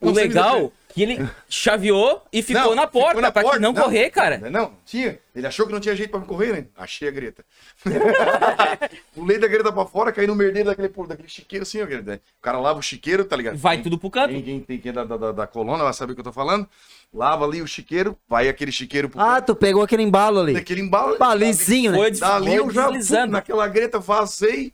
O legal que ele chaveou e ficou Não, na porta ficou na pra porta, não, não. correr, cara. Não, não, tinha. Ele achou que não tinha jeito pra me correr, né? Achei a Greta. Pulei da Greta pra fora, caí no merdeiro daquele, daquele chiqueiro assim, ó. Greta. O cara lava o chiqueiro, tá ligado? Vai tudo pro canto. Quem, quem, tem- quem é da, da, da- da coluna vai saber o que eu tô falando. Lava ali o chiqueiro, vai aquele chiqueiro pro Ah, tu pegou aquele embalo ali. daquele embalo. Balizinho, né? Foi Dali eu já deslizando. naquela Greta, vazei.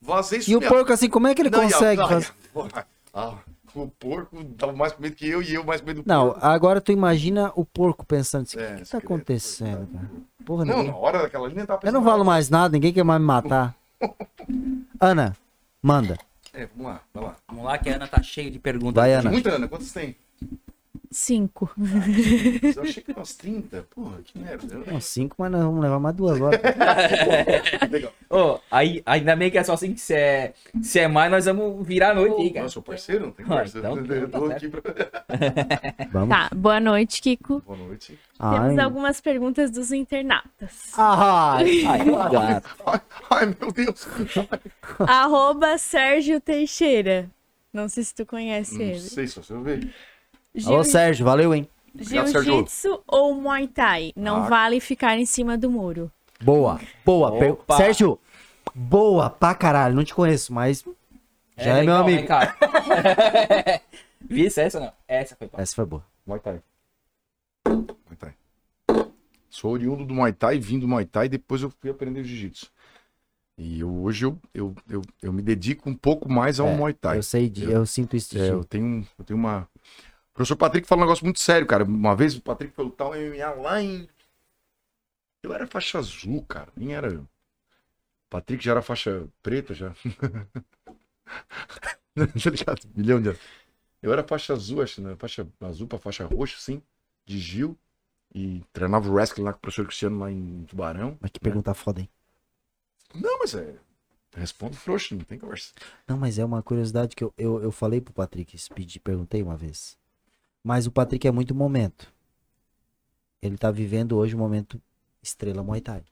Vazei E o porco assim, como é que ele Não, e a- consegue fazer? ah, o porco tava mais com medo que eu e eu mais com medo do Não, porco. agora tu imagina o porco pensando assim, o É, que, que tá segredo, acontecendo, cara? Porra, Não, ninguém... na hora daquela linha tava Eu pensando. não falo mais nada, ninguém quer mais me matar. Ana, manda. É, vamos lá, vai lá. Vamos lá que a Ana tá cheia de perguntas. Vai, Ana. Muita, Ana, quantos tem? Cinco. Eu achei que umas 30. Porra, que merda. Não, cinco, mas nós vamos levar mais duas horas. Legal. Ô, aí, ainda bem que é só assim que se é, se é mais, nós vamos virar a noite aí, cara. Nossa, sou parceiro? Não tem Ah, conversa. então, eu tô tá aqui pra... Vamos. Tá, boa noite, Kiko. Boa noite. Temos Ai. algumas perguntas dos internautas. Ai, Ai. Ai, ai, meu Deus. Arroba Sérgio Teixeira. Não sei se tu conhece Não ele. sei só se eu ver. Alô, Jiu- Sérgio, valeu, hein? Jiu-jitsu ou Muay Thai? Não Ah. vale ficar em cima do muro. Boa, boa. per-. Sérgio, boa pra caralho. Não te conheço, mas já é, meu legal, amigo. né, cara? Viu essa não? Essa foi top. Essa foi boa. Muay Thai. Muay Thai. Sou oriundo do Muay Thai, vim do Muay Thai e depois eu fui aprender Jiu-Jitsu. E eu, hoje eu, eu, eu, eu me dedico um pouco mais ao É, Muay Thai. Eu sei, de, eu, sinto isso É, eu tenho, eu tenho uma. Professor Patrick fala um negócio muito sério, cara. Uma vez o Patrick foi lutar um MMA lá em. Eu era faixa azul, cara. Nem era. O Patrick já era faixa preta já. tá ligado? Milhão de anos. Eu era faixa azul, acho, né? Faixa azul pra faixa roxa, sim. De Gil. E treinava o wrestling lá com o professor Cristiano lá em Tubarão. Mas que pergunta foda, hein? Não, mas é. Respondo frouxo, não tem conversa. Não, mas é uma curiosidade que eu, eu, eu falei pro Patrick, pedi, perguntei uma vez. Mas o Patrick é muito momento. Ele tá vivendo hoje o momento estrela Muay Thai.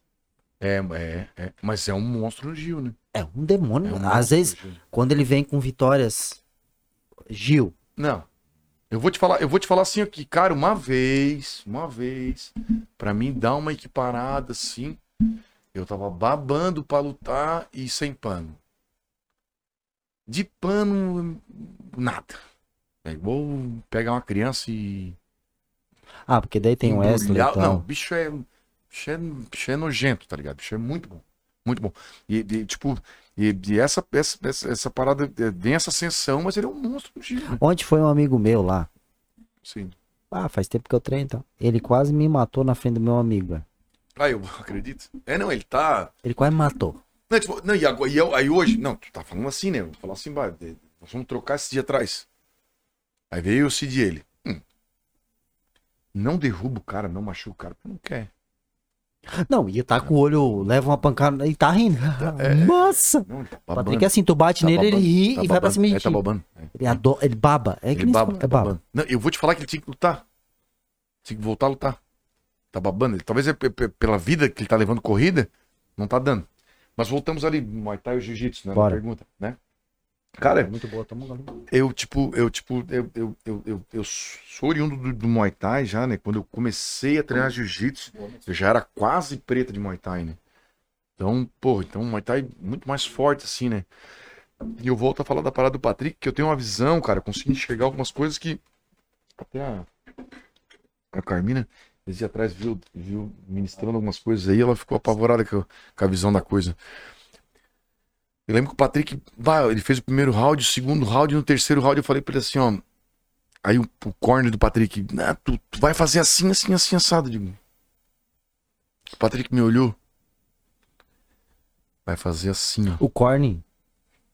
É, é, é. Mas é um monstro no Gil, né? É um demônio. É um Às vezes, Gil. quando ele vem com vitórias. Gil, Não. Eu vou te falar, eu vou te falar assim aqui, cara, uma vez, uma vez, pra mim dar uma equiparada assim, eu tava babando pra lutar e sem pano. De pano, nada. É igual pegar uma criança e. Ah, porque daí tem o Wesley então. Não, bicho é, bicho é. Bicho é nojento, tá ligado? Bicho é muito bom. Muito bom. E, e, tipo, e, e essa, essa, essa, essa parada é, tem essa ascensão, mas ele é um monstro? Ontem foi um amigo meu lá. Sim. Ah, faz tempo que eu treino então. Ele quase me matou na frente do meu amigo, velho. Ah, eu acredito. É, não, ele tá. Ele quase me matou. Não, tipo, não, e, agora, e eu- aí hoje. Não, tu tá falando assim, né? Eu vou falar assim, bah, de- nós vamos trocar esse dia atrás. Aí veio o Cid e ele. Hum. Não derruba o cara, não machuca o cara, porque não quer. Não, e tá com o olho, leva uma pancada e tá rindo. Nossa! Não, ele tá O babando. Patrick é assim, tu bate Tá nele, ele babando, ri tá e vai pra babando. cima de É, ti. tá babando. É. Ele, adora, ele baba. É que Ele baba, você tá é baba. babando. Não, eu vou te falar que ele tinha que lutar. Tinha que voltar a lutar. Tá babando. Ele, talvez é pe- pe- pela vida que ele tá levando corrida, não tá dando. Mas voltamos ali, Muay Thai e Jiu-Jitsu, né? Na Bora. pergunta, né? Cara, Muito boa, golinho. eu, tipo, eu, tipo, eu, eu, eu, eu, eu sou oriundo do, do Muay Thai já, né? Quando eu comecei a treinar Jiu-Jitsu, eu já era quase preta de Muay Thai, né? Então, pô, então Muay Thai é muito mais forte, assim, né? E eu volto a falar da parada do Patrick, que eu tenho uma visão, cara, eu consigo enxergar algumas coisas que até a, a Carmina, esse dia atrás, viu, viu ministrando algumas coisas aí, ela ficou apavorada com a visão da coisa. Eu lembro que o Patrick, bah, ele fez o primeiro round, o segundo round, e no terceiro round eu falei pra ele assim, ó. Aí o, o corner do Patrick, ah, tu, tu vai fazer assim, assim, assim, assado. Digo. O Patrick me olhou. Vai fazer assim, ó. O corny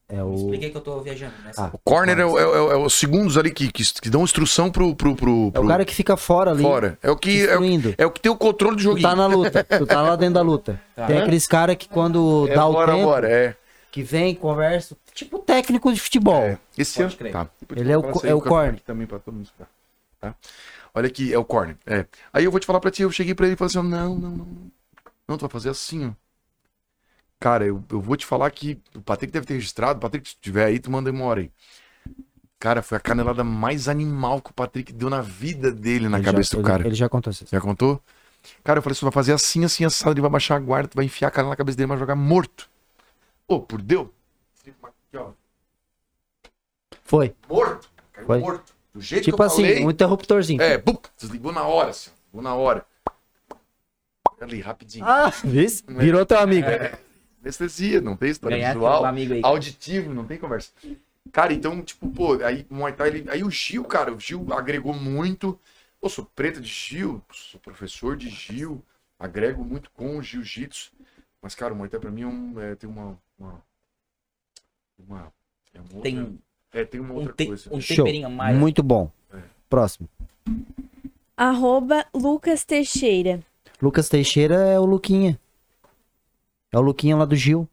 é o. Expliquei que eu tô viajando nessa. Ah, O corner é, o- é é é os segundos ali que, que, que dão instrução pro, pro, pro, É pro o cara que fica fora ali. fora. É o que é, o- é o que tem o controle do Tu joguinho. tá na luta. Tu tá lá dentro da luta. Tá. Tem aqueles caras que quando É dá o bora, tempo. bora, é. Que vem, conversa. Tipo técnico de futebol. É, esse ano. Tá. Ele é o é o corne. Também pra todo mundo escutar. Tá? Olha aqui, é o corne. É. Aí eu vou te falar pra ti, eu cheguei pra ele e falei assim: não, não, não. Não, tu vai fazer assim, ó. Cara, eu, eu vou te falar que o Patrick deve ter registrado. Patrick, se tiver aí, tu manda uma hora aí. Cara, foi a canelada mais animal que o Patrick deu na vida dele, na Ele cabeça já, do ele- cara. Ele já contou isso. Já contou? Cara, eu falei, você vai fazer assim, assim, assado, ele vai baixar a guarda, tu vai enfiar a cara na cabeça dele, vai jogar morto. Ô, por Deus. Foi. Morto. Caiu Foi. morto. Do jeito Tipo que eu assim, falei. um interruptorzinho. É, bum, desligou na hora, assim. ó. Desligou na hora. Ali, rapidinho. Ah, viu? Virou teu amigo. Anestesia, não tem história Ganhar visual. Auditivo, não tem conversa. Cara, então, tipo, pô, aí o Muay Thai, ele- aí o Gil, cara, o Gil agregou muito. Eu sou preta de Gil, sou professor de Gil, agrego muito com o Jiu-Jitsu. Mas, cara, o Muay Thai pra mim é um, é, tem uma. Uma. uma- é uma Tem outra- um, é, tem uma um, outra te- coisa. um Show. temperinho a mais. Muito bom. É. Próximo. Arroba Lucas Teixeira. Lucas Teixeira é o Luquinha. É o Luquinha lá do Gil.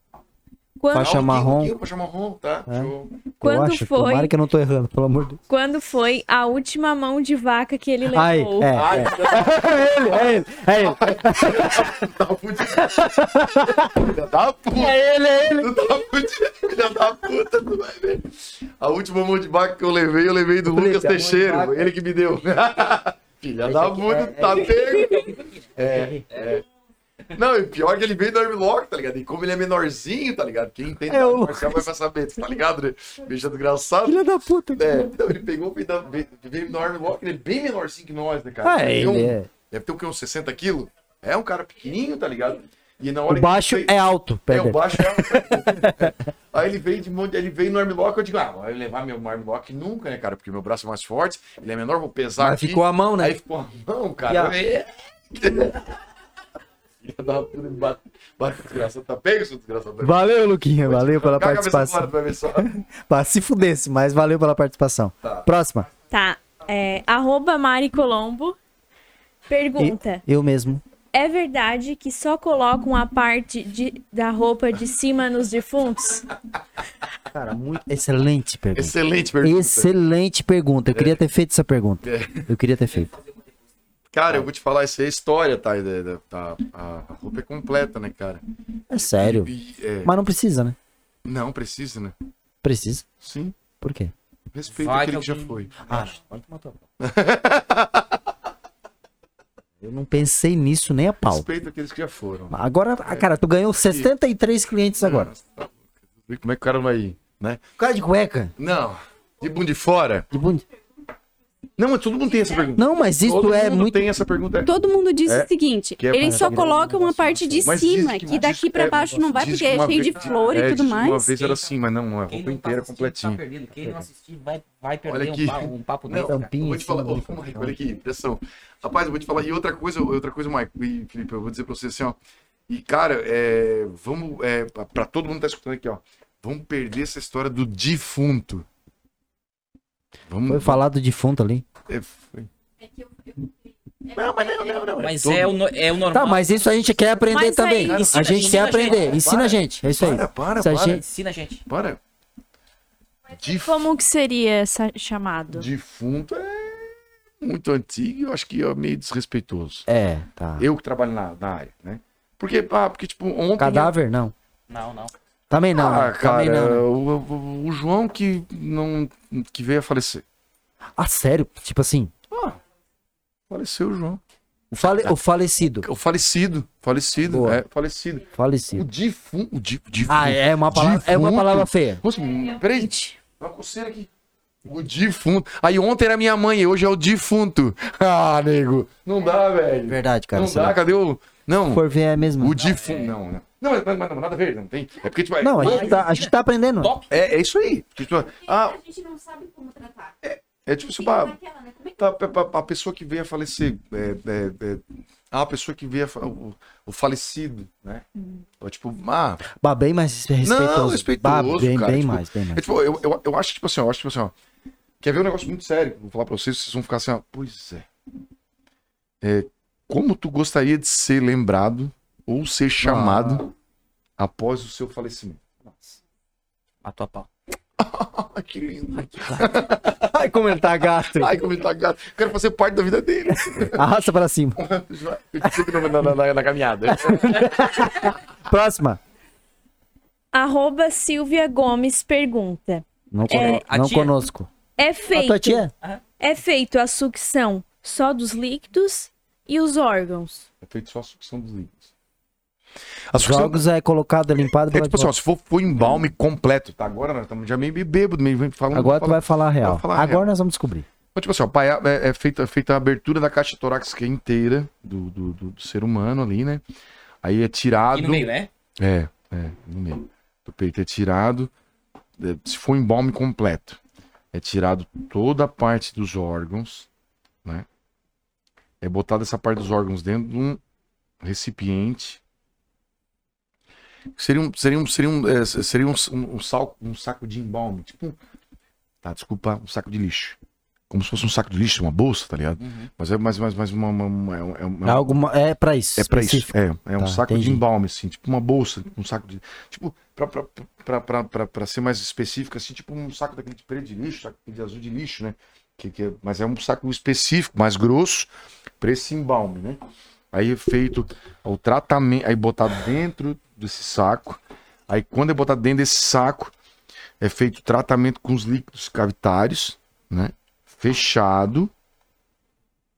Quando, Faixa o marrom. Guinho, Faixa marrom, tá? É. Show. Quando eu acho. foi? Tomara que eu não tô errando, pelo amor de Deus. quando foi a última mão de vaca que ele Ai, levou? é. Ai, É ele, é ele, é ele. tá fudido. Filha da puta. É ele, é ele. Tá filha da puta, tu vai ver. A última mão de vaca que eu levei, eu levei do Felipe, Lucas Teixeira, ele que me deu. filha Esse da puta, é- tá pego. É, é. Não, e pior que ele veio do Armlock, tá ligado? E como ele é menorzinho, tá ligado? Quem entende É é, o- Marcel vai pra saber, tá ligado, né? Bicho desgraçado. Filha da puta. É, então ele pegou, veio, no Armlock, ele é bem menorzinho que nós, né, cara? Ah, ele um- é. Deve ter o quê? Uns 60 quilos? É um cara pequenininho, tá ligado? E na hora O baixo veio- é alto. é, Pera o aí. baixo é. é. Aí ele veio de monte, ele veio no armlock, eu digo, ah, vai levar meu armlock nunca, né, cara? Porque meu braço é mais forte, ele é menor, vou pesar Mas aqui. ficou a mão, né? Aí ficou a mão, E cara. a- É. Filha da puta, me bate, bate desgraçado, tá pego, seu desgraçado? Valeu, Luquinha. Valeu pela participação. Pra se fudesse, mas valeu pela participação. Tá. Próxima. Tá. É, arroba Mari Colombo. Pergunta. Eu mesmo. É verdade que só colocam a parte de, da roupa de cima nos defuntos? Cara, muito. Excelente pergunta. Excelente pergunta. Excelente pergunta. Eu queria ter feito essa pergunta. Eu queria ter feito. Cara, eu vou te falar, isso é história, tá? Da- tá? A, a roupa é completa, né, cara? É sério. E- é, Mas não precisa, né? Não, precisa, né? Precisa. Sim. Por quê? Respeito Vai aquele que que já foi. Ah, pode tomar tua Eu não pensei nisso nem a pau. Respeito aqueles que já foram. Agora, ah, cara, tu ganhou 73 clientes agora. Nossa, tá Como é que o cara vai ir, né? Cara de cueca. Não. De bunda de fora? De bunda. Não, mas todo mundo tem essa pergunta. Não, mas isso todo é mundo muito. tem essa pergunta. Todo mundo diz É, o seguinte: é eles só colocam a parte de Mas cima, que, que- daqui pra é, baixo não vai, porque que é uma cheio de flor é, e tudo que Uma mais. vez era assim, mas não, a Quem roupa não tá inteira Tá completinha. perdido. Quem não assistir vai, vai perder Olha aqui. um, pa- um papo Não. Tampinha vou te falar, microfone. olha aqui, pressão. Rapaz, eu vou te falar, e outra coisa, outra coisa, Mike, e Felipe, eu vou dizer pra você assim, ó. E, cara, é, vamos, é, pra todo mundo que tá escutando aqui, ó, vamos perder essa história do defunto. Vamos, Foi falar do defunto ali. é, foi. Não, mas não, não, não. Mas todo- é o, no- é o normal. Tá, mas isso a gente quer aprender Mas também. a gente quer a gente. aprender. Ensina Para. a gente. É isso aí. Para, para, para, gente- Ensina a gente. para. Dif- Como que seria essa chamado? Defunto é muito antigo e eu acho que é meio desrespeitoso. É, tá. Eu que trabalho na, na área, né? Porque, ah, porque, tipo, ontem... Cadáver, não. Não, não. Também não. Ah, né? cara, Também não. né? o, o- o João que não... que veio a falecer. Ah, sério? Tipo assim, Ah, faleceu o João. o, fale- o falecido. O falecido, falecido, Boa. é, falecido. O Falecido. defunto, o di- defunto. Ah, é uma palavra, é uma palavra feia. Nossa, peraí, uma coceira aqui. O defunto. Aí ontem era minha mãe, hoje é o defunto. Ah, nego, não dá, velho. Verdade, cara. não dá, cadê o... Não, for ver é mesmo. o defunto, não, não. Não, mas, mas- mas nada a ver, não tem. É porque, tipo, Não, a gente tá, a gente tá aprendendo. Top. é, é isso aí. Tipo, ah, A gente não sabe como tratar. é tipo, assim, Fica pá, naquela, né? Como é que Tá, pa- pa- a pessoa que veio a falecer, é, é, é, ah, a pessoa que veio a fa- o, o falecido, né? Ou, tipo, ah, Bah, bem mais respeitoso. Não, respeitoso, Bah, bem, cara, bem tipo, mais, bem mais. é, tipo, eu, eu, eu acho, tipo assim, ó, eu acho, tipo assim, ó, quer ver um negócio muito sério, vou falar pra vocês, vocês vão ficar assim, ó, pois é. É, como tu gostaria de ser lembrado ou ser chamado após o seu falecimento? Matou a pau. Ai, que lindo. Ai, como ele tá gato. Ai, como ele tá gato. Quero fazer parte da vida dele. Arrasta pra cima. Eu sempre na, na, na, na caminhada. Próxima. Arroba Silvia Gomes pergunta. Não, É, não conosco. É A tua feito, tia? é feito a sucção só dos líquidos e os órgãos? É feito só a sucção dos líquidos. A Os sucção jogos é colocado, limpado. é tipo assim, ó, se for, for embalme completo, tá? Agora nós estamos já meio bêbado, meio falando. Agora tu vai falar a real. Falar a Agora real. nós vamos descobrir. Então, tipo assim, ó, pai, é, é feita, é feita a abertura da caixa torácica inteira do, do, do- do ser humano ali, né? Aí é tirado. Aqui no meio, né? É, é, no meio. Do peito é tirado. é, Se for embalme completo, é tirado toda a parte dos órgãos, né? É botada essa parte dos órgãos dentro de um recipiente. Seria um, seria um, seria um, é, seria um, um, um saco, um saco de embalme, tipo, um- tá, desculpa, um saco de lixo. Como se fosse um saco de lixo, uma bolsa, tá ligado? Uhum. Mas é mais, mais, mais uma, uma, uma- é, é uma- É, alguma, é pra isso. é pra isso. específico. É, é um Tá, saco entendi. de embalme, assim, tipo uma bolsa, um saco de. Tipo, pra, pra, pra, pra, pra, pra ser mais específico, assim, tipo um saco daquele de preto de lixo, saco de azul de lixo, né? Que, que mas é um saco específico, mais grosso, pra esse embalme, né? Aí é feito o tratamento, aí botado dentro desse saco. Aí quando é botado dentro desse saco, é feito o tratamento com os líquidos cavitários, né? Fechado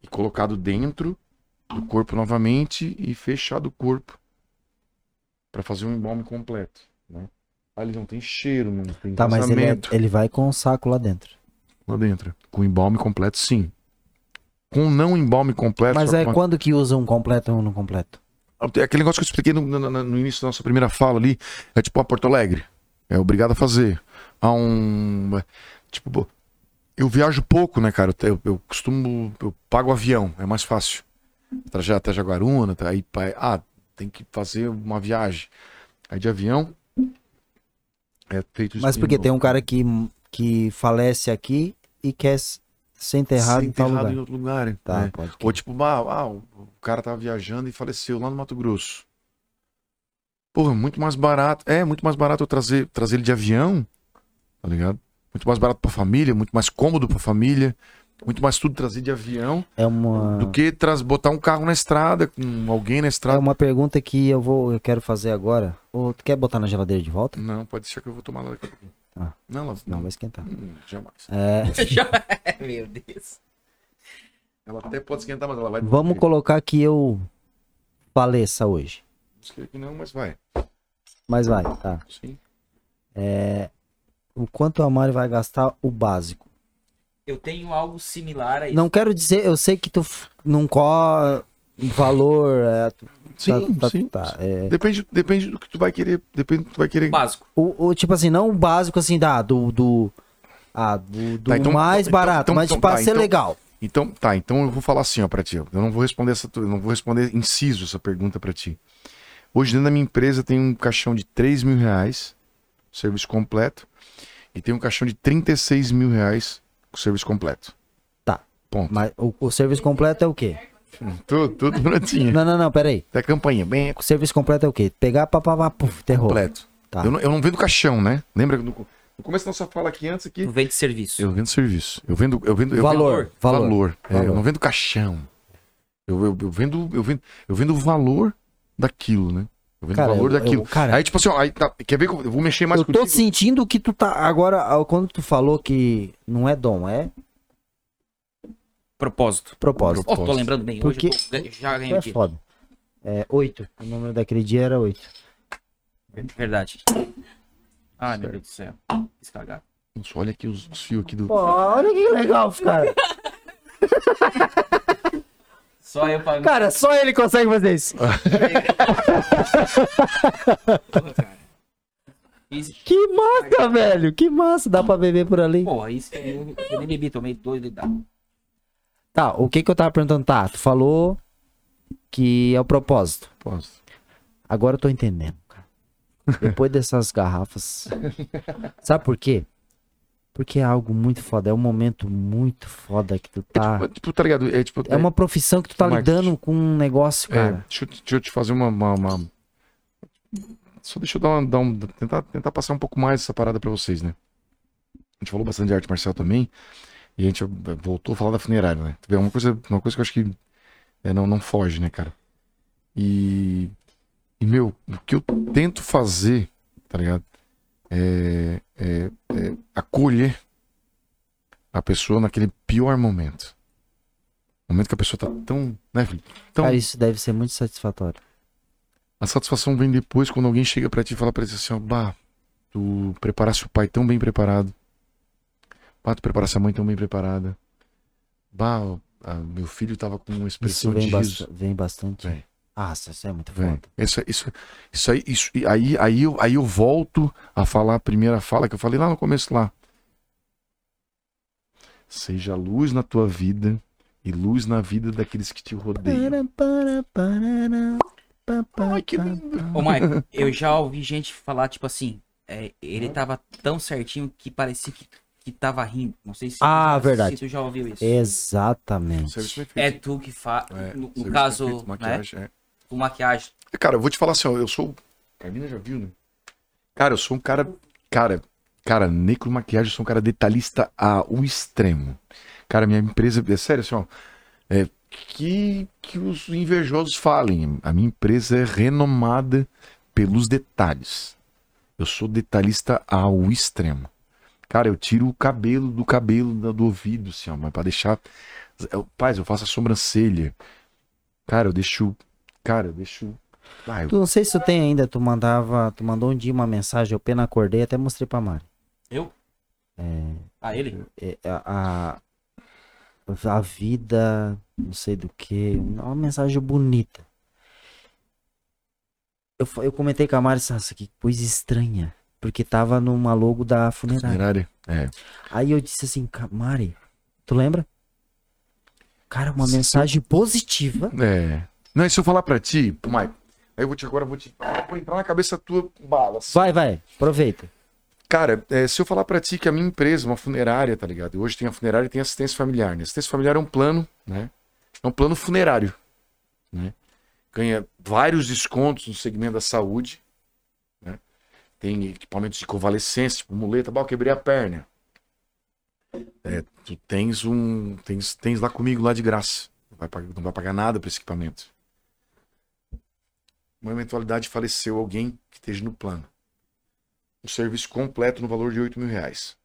e colocado dentro do corpo novamente e fechado o corpo para fazer um embalme completo, né? Ele não tem cheiro, não tem Tá, mas ele, é- ele vai com o saco lá dentro. Lá dentro. Com embalme completo, sim. Com não embalme completo. Mas é com- quando que usa um completo ou um não completo? É Aquele negócio que eu expliquei no, no- no- início da nossa primeira fala ali, é tipo a Porto Alegre. É obrigado a fazer. Há um. Tipo, pô, eu viajo pouco, né, cara? Eu, eu costumo. Eu pago avião, é mais fácil. Trajeto até Jaguaruna, aí. Ah, tem que fazer uma viagem. Aí de avião. É feito Mas porque tem um cara que, que falece aqui e quer ser enterrado Ser em tal enterrado lugar. em outro lugar. Tá, né? Ou tipo, ah, ah, o cara tava viajando e faleceu lá no Mato Grosso. Porra, muito mais barato. É, muito mais barato eu trazer, trazer ele de avião, tá ligado? Muito mais barato pra família, muito mais cômodo pra família. Muito mais tudo trazer de avião É uma, do que traz, botar um carro na estrada, com alguém na é estrada. uma pergunta que eu vou eu quero fazer agora. Ô, tu quer botar na geladeira de volta? Não, pode deixar que eu vou tomar lá daqui a pouquinho. Ah. Não, ela, Não, vai esquentar. Hum, jamais. É, Meu Deus. Ela até pode esquentar, mas ela vai. vamos colocar que eu faleça hoje. Que não, mas vai. Mas vai, tá. Sim. O quanto a Mari vai gastar o básico? Eu tenho algo similar a isso. Não quero dizer, eu sei que tu não co valor. É, tu- Sim, tá, tá- sim. tá, é. Depende, depende do que tu vai querer. Depende do que tu vai querer. Básico. O, o- tipo assim, não o básico assim, da, do. do ah, do, do Tá, então- mais então- barato, então- mas então pra tá, ser então- legal. Então, tá, então eu vou falar assim, ó, pra ti. Eu não vou responder essa, eu não vou responder inciso essa pergunta pra ti. Hoje dentro da minha empresa tem um caixão de 3 mil reais, serviço completo, e tem um caixão de 36 mil reais, com serviço completo. Tá. Ponto. Mas o, o serviço completo é o quê? Tudo, tudo prontinho. Não, não, não, peraí. Até a campainha, bem O serviço completo é o quê? Pegar, papapá, puf, terror. completo. Tá. Eu, não, eu não vendo caixão, né? Lembra no, no começo da nossa fala aqui antes aqui? Tu vende serviço. Eu vendo serviço. Eu vendo, eu vendo, eu Valor, vendo valor. valor. É, Valor. eu não vendo caixão. Eu, eu, eu vendo, eu vendo, eu vendo o valor daquilo, né? Eu vendo Cara, o valor eu- daquilo. eu- cara, aí tipo assim, ó, aí, tá, quer ver que eu eu vou mexer mais eu tô contigo? sentindo que tu tá. Agora, quando tu falou que não é dom, é Propósito. propósito. Ó, tô lembrando bem. Hoje Porque- eu tô- já ganhei é aqui. foda. É, oito. O número daquele dia era oito. Verdade. Ai, meu Deus do céu. Quis cagar. Nossa, olha aqui os, os fios aqui do. Pô, olha que legal, cara. Só eu pago. Cara, só ele consegue fazer isso. Isso, Que massa, velho. Que massa. Dá pra beber por ali. porra, isso eu, eu nem bebi, tomei dois de Tá, o que que eu tava perguntando? Tá, tu falou que é o propósito. Posso. Agora eu tô entendendo, cara. Depois dessas garrafas. Sabe por quê? Porque é algo muito foda. É um momento muito foda que tu tá. Tipo, tipo, tá ligado? É, tipo, É uma profissão que tu tá Marketing. lidando com um negócio, é, cara. deixa, eu, deixa eu te fazer uma. uma, uma- só deixa eu dar uma, dar um- tentar, tentar passar um pouco mais essa parada pra vocês, né? A gente falou bastante de arte marcial também, e a gente voltou a falar da funerária, né? Tu vê, Uma coisa, uma coisa que eu acho que é, não, não foge, né, cara? E, e, meu, o que eu tento fazer, tá ligado? É, é, é acolher a pessoa naquele pior momento. Momento que a pessoa tá tão, né, filho? Tão, Cara, isso deve ser muito satisfatório. a satisfação vem depois quando alguém chega pra ti e fala pra ti assim, ó, bah, tu preparasse o pai tão bem preparado. Bah, tu preparasse a mãe tão bem preparada. Bah, ah, meu filho tava com uma Isso expressão vem, de riso. vem bastante. Vem. Ah, isso é muito Vem. foda. Isso, isso, isso aí, isso, e aí, aí, eu, aí eu volto a falar a primeira fala que eu falei lá no começo lá. Seja luz na tua vida e luz na vida daqueles que te rodeiam. Ai, que lindo. Ô, Michael, eu já ouvi gente falar, tipo assim, é, ele tava tão certinho que parecia que, que tava rindo. Não sei se, Ah, se verdade. tu já ouviu isso. Exatamente. É tu que faz. É, no no caso, bem feito, né? maquiagem, é. Com maquiagem. Cara, eu vou te falar assim, ó, eu sou. Carmina já viu, né? Cara, eu sou um cara. Cara, cara, necro maquiagem, eu sou um cara detalhista ao extremo. Cara, minha empresa. É sério, assim, ó. É, que, que os invejosos falem. A minha empresa é renomada pelos detalhes. Eu sou detalhista ao extremo. Cara, eu tiro o cabelo do cabelo da- do ouvido, assim, ó, mas pra deixar. Eu, paz, eu faço a sobrancelha. Cara, eu deixo. Cara, eu deixo. Ah, eu Tu não sei se tu tem ainda, tu mandava, tu mandou um dia uma mensagem, eu pena acordei, até mostrei pra Mari. Eu? É, Ah, ele? é, a, a, a vida, não sei do que, uma mensagem bonita. Eu, eu comentei com a Mari, nossa, que coisa estranha, porque tava numa logo da funerária. Funerária? É. Aí eu disse assim, "Ca- Mari, tu lembra? Cara, uma mensagem positiva. É. Não, e se eu falar pra ti, Mike, aí eu vou te agora vou te. Vou entrar na cabeça tua bala. assim. Vai, vai, aproveita. Cara, é, se eu falar pra ti que a minha empresa, uma funerária, tá ligado? E hoje tem a funerária e tem assistência familiar, né? Assistência familiar é um plano, né? É um plano funerário, né? Ganha vários descontos no segmento da saúde? Tem equipamentos de convalescência, tipo muleta, eu quebrei a perna. É, tu tens um, tens, tens lá comigo lá de graça. Não vai pagar, não vai pagar nada pra esse equipamento. Uma eventualidade faleceu alguém que esteja no plano um serviço completo no valor de 8 mil reais.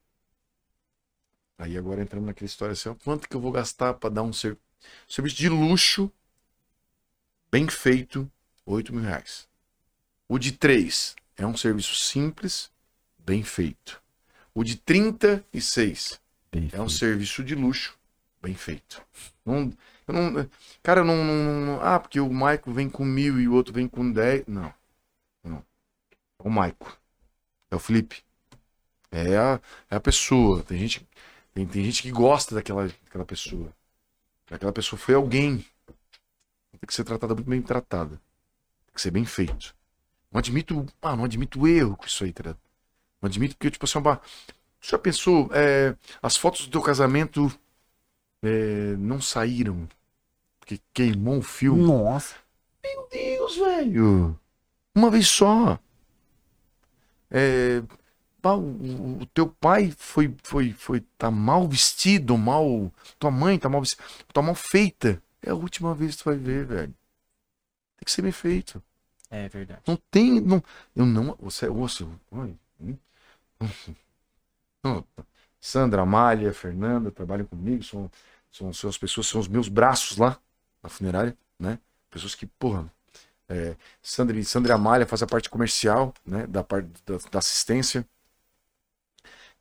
Aí agora entramos naquela história assim, ó, quanto que eu vou gastar para dar um ser- serviço de luxo, bem feito, 8 mil reais. O de 3 é um serviço simples, bem feito. O de 36 é um serviço de luxo, bem feito. Não, eu não, cara, eu não, não- não- Ah, porque o Maico vem com mil e o outro vem com 10. Não. Não. É o Maico. É o Felipe. É a, é a pessoa. Tem gente, tem, tem gente que gosta daquela, daquela pessoa. Aquela pessoa foi alguém. Tem que ser tratada muito bem tratada. Tem que ser bem feito. Não admito. Ah, não admito erro com isso aí, tá ligado? Não admito porque, tipo assim, bah, você já pensou, é, as fotos do teu casamento é, não saíram. Porque queimou o filme. Nossa. Meu Deus, velho. Uma vez só. É, o, o teu pai foi, foi, foi, tá mal vestido, mal. Tua mãe tá mal vestida, tá mal feita. É a última vez que tu vai ver, velho. Tem que ser bem feito. É verdade. Não tem. Não, eu não. Você. Oi, hum, hum, não, Sandra, Amália, Fernanda trabalham comigo, são, são, são as pessoas, são os meus braços lá na funerária, né? Pessoas que, porra. É, Sandra, Sandra Amália faz a parte comercial, né? Da parte da, da assistência,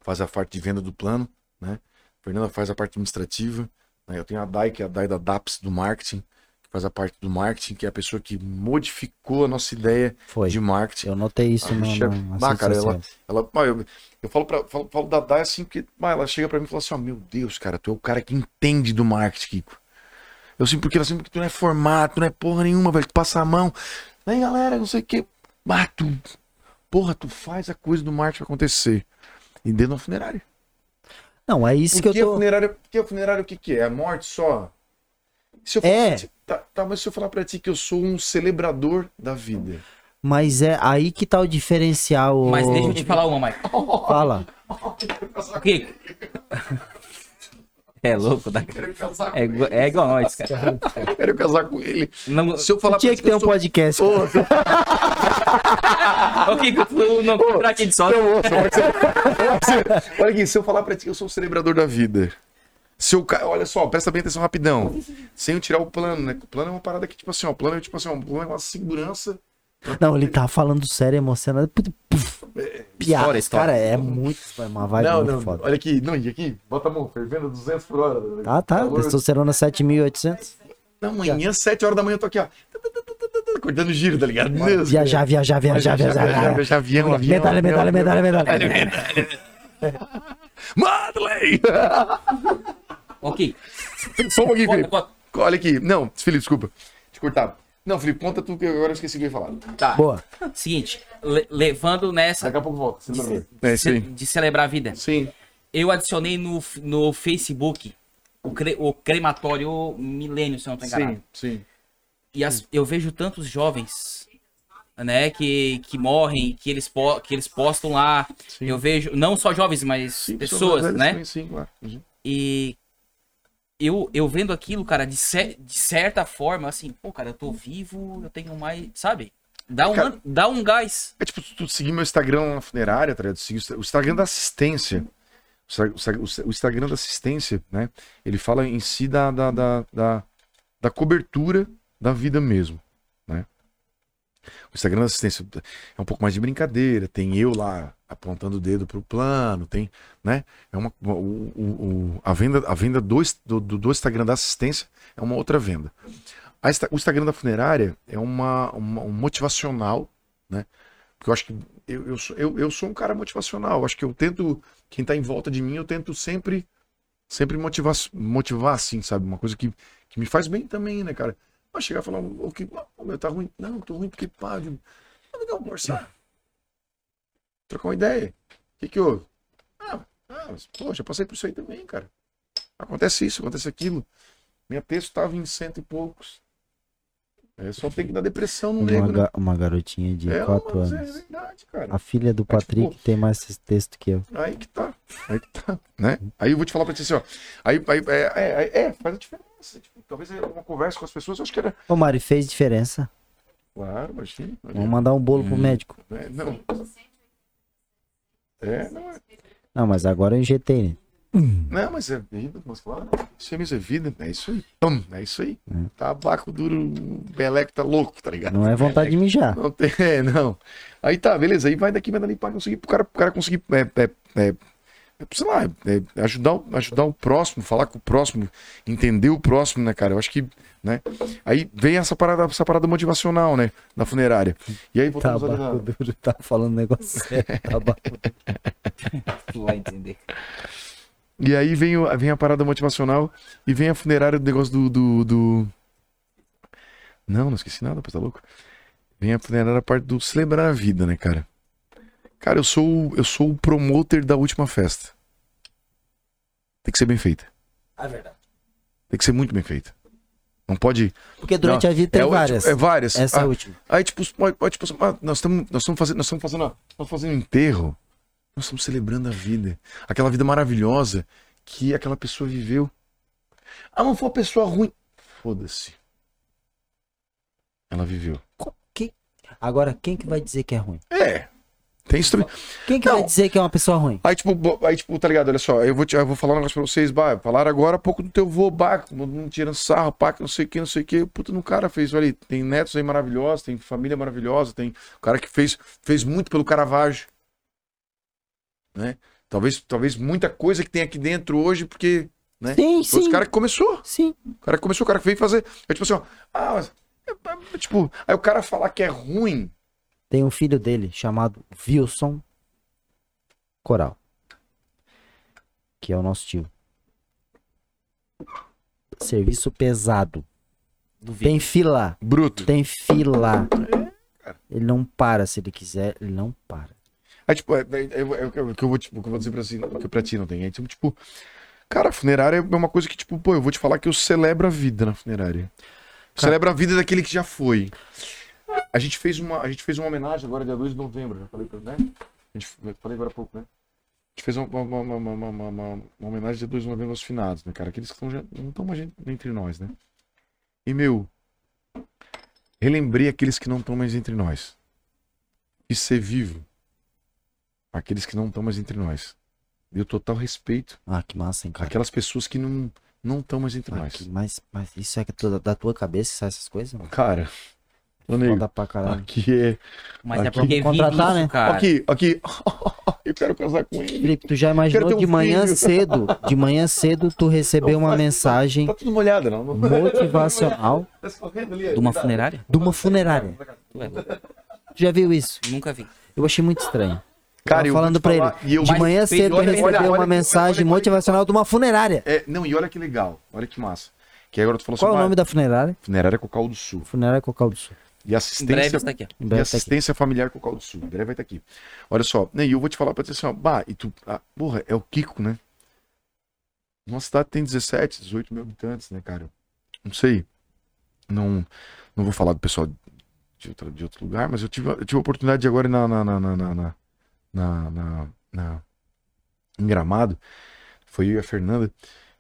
faz a parte de venda do plano, né? Fernanda faz a parte administrativa. né? Eu tenho a Dai, que é a Dai da DAPS do marketing, que faz a parte do marketing, que é a pessoa que modificou a nossa ideia Foi. de marketing. Eu notei isso A no, redes cara, ela-. Ela, eu, eu falo, pra, falo, falo da Dai assim, porque bah, ela chega pra mim e fala assim: ó, meu Deus, cara, tu é o cara que entende do marketing, Kiko. Eu sempre porque ela sempre que tu não é formado, tu não é porra nenhuma, velho. Tu passa a mão. Vem, galera, não sei o que. Tu. Porra, tu faz a coisa do marketing acontecer. E dentro da funerária. Não, é isso Porque que eu a tô. funerária, porque a funerária o que, que é? A morte só? Se eu falar É. pra ti- tá, tá, mas se eu falar pra ti que eu sou um celebrador da vida. Mas é aí que tá o diferencial. Mas deixa eu te falar uma, Mike. Fala. O Kiko. É louco, tá? É, igual- é igual nós, cara. Quero casar com ele. Não, Se eu falar Tinha pra que ti ter um eu sou- podcast. Ô, Ô, Kiko, tu não comprar aqui de sócio. Você- Olha aqui, se eu falar pra ti que eu sou o celebrador da vida. Se eu, ca- olha só, presta bem atenção rapidão. Sem eu tirar o plano, né? O plano é uma parada que, tipo assim, ó, o plano é tipo assim, ó, um plano é uma segurança. Não, ele tá falando sério, emocionado. Puf, puf. Piada. História, história. Cara, é muito. É uma vibe não, muito não, foda. olha aqui, não, e aqui, bota a mão, fervendo 200 por hora. Tá, tá. Calor. Testosterona 7.800. Na manhã, 7 horas da manhã, eu tô aqui, ó. Cortando giro, tá ligado? Deus, Viajar, viajar, viajar, viajar, viajar. viajar, avião, avião. Medalha, avião, medalha, avião. medalha, medalha. Madley! Kiko. Só um pouquinho, Felipe. conta. Olha aqui. Não, Felipe, desculpa. Te cortar. Não, Felipe, conta tu que agora eu esqueci o que eu ia falar. Tá. Boa. Seguinte, le- levando nessa Daqui a pouco volta. de, Você É aí. de celebrar a vida, Sim. eu adicionei no, no Facebook o, cre- o crematório Milênio, se eu não tô enganado. Sim, sim. E as- eu vejo tantos jovens, né, que, que morrem, que eles, po- que eles postam lá. Sim. Eu vejo, não só jovens, mas Sim, pessoas, mais né? também, Sim, claro. Uhum. E eu, eu vendo aquilo, cara, de, cer- de certa forma, assim, pô, cara, eu tô vivo, eu tenho mais, sabe? Dá um, Cara- dá um gás. É tipo, tu seguir meu Instagram na funerária, tá ligado? O Instagram da assistência. O Instagram da assistência, né? Ele fala em si da, da, da, da, da cobertura da vida mesmo, né? O Instagram da assistência é um pouco mais de brincadeira, tem eu lá apontando o dedo pro plano, tem, né? É uma, o, o- o- a venda, a venda do, do, do- Instagram da assistência é uma outra venda. A o Instagram da funerária é uma, uma- um motivacional, né? Porque eu acho que eu, eu, sou, eu, eu sou um cara motivacional. Eu acho que eu tento, quem tá em volta de mim, eu tento sempre sempre motivar, motivar assim, sabe? Uma coisa que, que me faz bem também, né, cara? Mas chegar e falar, o que, oh, meu, tá ruim. Não, tô ruim porque, pá, de... ah, legal, conversar. Trocar uma ideia. O que que houve? Ah, ah, mas, já passei por isso aí também, cara. Acontece isso, acontece aquilo. Minha texto tava em cento e poucos. É só tem que dar depressão no Uma, nego, né? ga- uma garotinha de É, 4 mas é anos. verdade, cara. A filha do Patrick tipo- tem mais esse texto que eu. Aí que tá. Aí que tá. Né? Aí eu vou te falar pra ti assim, ó. Aí, aí é, é, é, faz a diferença. Tipo, talvez é uma conversa com as pessoas, eu acho que era. Ô, Mari, fez diferença. Claro, imagina. Vamos mandar um bolo pro médico. É, não. É, não é. Não, mas agora eu injetei, né? Não, mas é vida, mas claro. Isso é mesmo, é vida. É isso aí. Pum, é isso aí. Tabaco duro, o Beleco tá louco, tá ligado? Não é vontade de mijar. Não tem, é, não. Aí tá, beleza. Aí vai daqui, vai dali pra conseguir, pro cara, pro cara conseguir, é, é, é, é, sei lá, é, ajudar, o- ajudar o próximo, falar com o próximo, entender o próximo, né, cara? Eu acho que, né? Aí vem essa parada, essa parada motivacional, né, na funerária. E aí voltamos Tabaco na... duro, tá falando negócio sério. Tu vai entender. E aí vem, o- vem a parada motivacional e vem a funerária do negócio do, do, do- Não, não esqueci nada, pô, tá louco? Vem a funerária a parte do celebrar a vida, né, cara? Cara, eu sou, o- eu sou o promoter da última festa. Tem que ser bem feita. É verdade. Tem que ser muito bem feita. Não pode. Porque durante Não, a vida tem é, o- várias. É várias. Essa é Ah, a última. Aí, tipo, pode, tipo, ah, nós estamos nós fazendo, nós estamos fazendo, nós estamos fazendo um enterro. Nós estamos celebrando a vida. Aquela vida maravilhosa que aquela pessoa viveu. Ah, não foi uma pessoa ruim. Foda-se. Ela viveu. Quem- Agora, quem que vai dizer que é ruim? É. Tem isso também. Quem que Não. vai dizer que é uma pessoa ruim? Aí, tipo, aí, tipo, tá ligado? Olha só, eu vou, te, eu vou falar um negócio pra vocês, bah, falaram agora há pouco do teu vô, bah, não tirando sarro, pá, que não sei o que, não sei o que. Puta, no cara fez, olha, tem netos aí maravilhosos, tem família maravilhosa, tem o cara que fez, fez muito pelo Caravaggio. Né? Talvez, talvez muita coisa que tem aqui dentro hoje, porque, né? Sim, Foi sim. cara que começou. Sim. O cara que começou, o cara que veio fazer. É tipo assim, ó, ah, mas, é, é, tipo, aí o cara falar que é ruim, Tem um filho dele chamado Wilson Coral. Que é o nosso tio. Serviço pesado. Duvido. Tem fila. bruto. Tem fila. Ele não para se ele quiser, ele não para. Aí, tipo, é, é, é, é o que eu vou, tipo, que eu vou dizer pra, si, que pra ti não tem. É, tipo, tipo, cara, funerária é uma coisa que, tipo, pô, eu vou te falar que eu celebro a vida na funerária. Eu celebro a vida daquele que já foi. A gente fez uma, a gente fez uma homenagem agora, dia 2 de novembro, já falei pra né? A gente, falei agora há pouco, né? A gente fez uma, uma, uma, uma, homenagem dia 2 de novembro aos finados, né, cara? Aqueles que tão já, não estão mais entre nós, né? E, meu, relembrei aqueles que não estão mais entre nós. E ser vivo. Aqueles que não estão mais entre nós. Deu total respeito Ah, que massa, hein, cara. àquelas pessoas que não não estão mais entre Ah, nós. que- mas, mas isso é da tua cabeça que sai essas coisas? mano? Cara, ô nego, Foda pra caralho. aqui é. Mas é Aqui- porque Contratar, né? isso, cara. Aqui, aqui. Eu quero casar com ele. Felipe, tu já imaginou um de manhã filho. cedo, de manhã cedo tu receber uma mensagem Tá tudo molhado, não? motivacional Tá De uma funerária? de uma funerária. Tu é já viu isso? Nunca vi. Eu achei muito estranho. Cara, eu falando falar, ele. e eu- De manhã cedo tu olha- recebeu olha- uma mensagem olha- olha- motivacional de uma funerária. É, não, e olha que legal. Olha que massa. Que agora tu falou Qual é o nome da funerária? funerária Cocal do Sul. Funerária Cocal do Sul. E Em breve assistência, está aqui. e tá assistência familiar Cocal do Sul. Em breve vai estar aqui. Olha só, né, e eu vou te falar pra você assim, ó, bah, e tu, ah, porra, é o Kiko, né? Nossa cidade tem 17, 18 mil habitantes, né, cara? Não sei. Não, não vou falar do pessoal de, outra, de outro lugar, mas eu tive, eu tive a oportunidade de agora ir na, na, na, na, na, na, na, na- na- em Gramado. Foi eu e a Fernanda,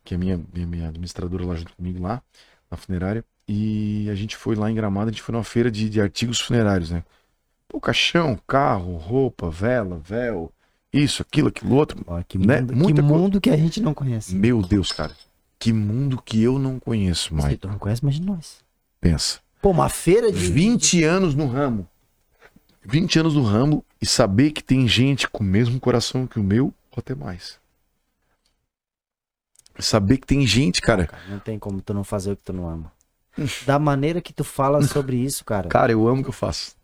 que é minha, minha, minha administradora lá junto comigo lá, na funerária. E a gente foi lá em Gramado, a gente foi numa feira de, de artigos funerários, né? Pô, caixão, carro, roupa, vela, véu, isso, aquilo, aquilo outro. Ó, que Né? mundo, Muita que co- mundo que a gente não conhece. Meu Deus, cara. Que mundo que eu não conheço, Se mais. tu não conhece, imagina nós. Pensa. Pô, uma feira de. 20 anos no ramo. 20 anos no ramo e saber que tem gente com o mesmo coração que o meu, ou até mais. Saber que tem gente, cara. Cara, não tem como tu não fazer o que tu não ama. Da maneira que tu fala sobre isso, cara. Cara, eu amo o que eu faço.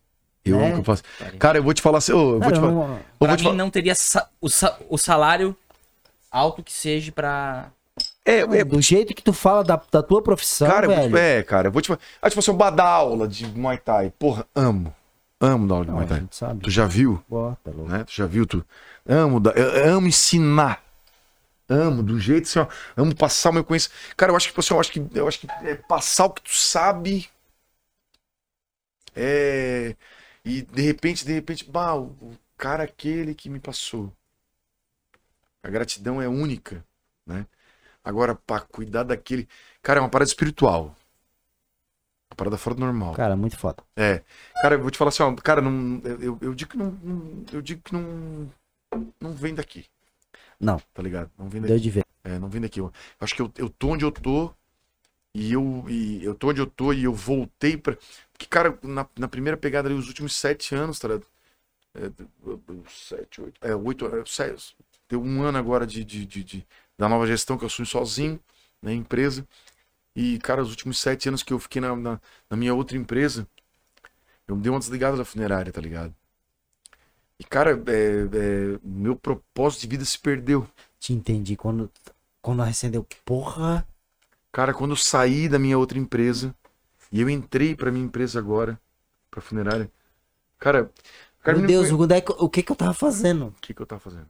Eu Né? amo o que eu faço. Cara, eu vou te falar assim. eu vou Cara, te falar. eu Pra vou te falar- não teria sa- o, sa- o salário alto que seja pra... É, é, do jeito que tu fala da, da tua profissão, cara, eu vou- velho. é, cara, eu vou te falar. Ah, tipo assim, eu vou dar aula de Muay Thai. Porra, amo. Amo dar aula de Não, Muay Thai. sabe. Tu já viu? Bota, louco. né? Tu já viu? Tu amo, da- eu amo ensinar. Amo, do jeito assim, ó. Amo passar o meu conhecimento. Cara, eu acho que, tipo assim, eu acho que, eu acho que é passar o que tu sabe. É. E de repente, de repente, bah, o cara aquele que me passou. A gratidão é única, né? Agora, pra cuidar daquele. Cara, é uma parada espiritual. Uma parada fora do normal. Cara, muito foda. É. Cara, eu vou te falar assim, ó, cara, não, eu, eu- eu digo que não, não- eu digo que não, não vem daqui. Não. Tá ligado? Não Deu daqui. de ver. É, não vem daqui. Eu acho que eu, eu tô onde eu tô e eu, e eu tô onde eu tô e eu voltei pra... Porque, cara, na, na primeira pegada ali, os últimos sete anos, tá ligado? É, sete, oito, é, oito, é, sete, deu um ano agora de, de, de, de- da nova gestão que eu assumi sozinho na empresa. E, cara, os últimos sete anos que eu fiquei na, na, na minha outra empresa, eu dei uma desligada da funerária, tá ligado? E, cara, é, é, meu propósito de vida se perdeu. Te entendi. Quando, quando acendeu, porra. Cara, quando eu saí da minha outra empresa e eu entrei pra minha empresa agora, pra funerária, cara, cara Meu me- Deus, o, onde é que- o que que eu tava fazendo? o que que eu tava fazendo?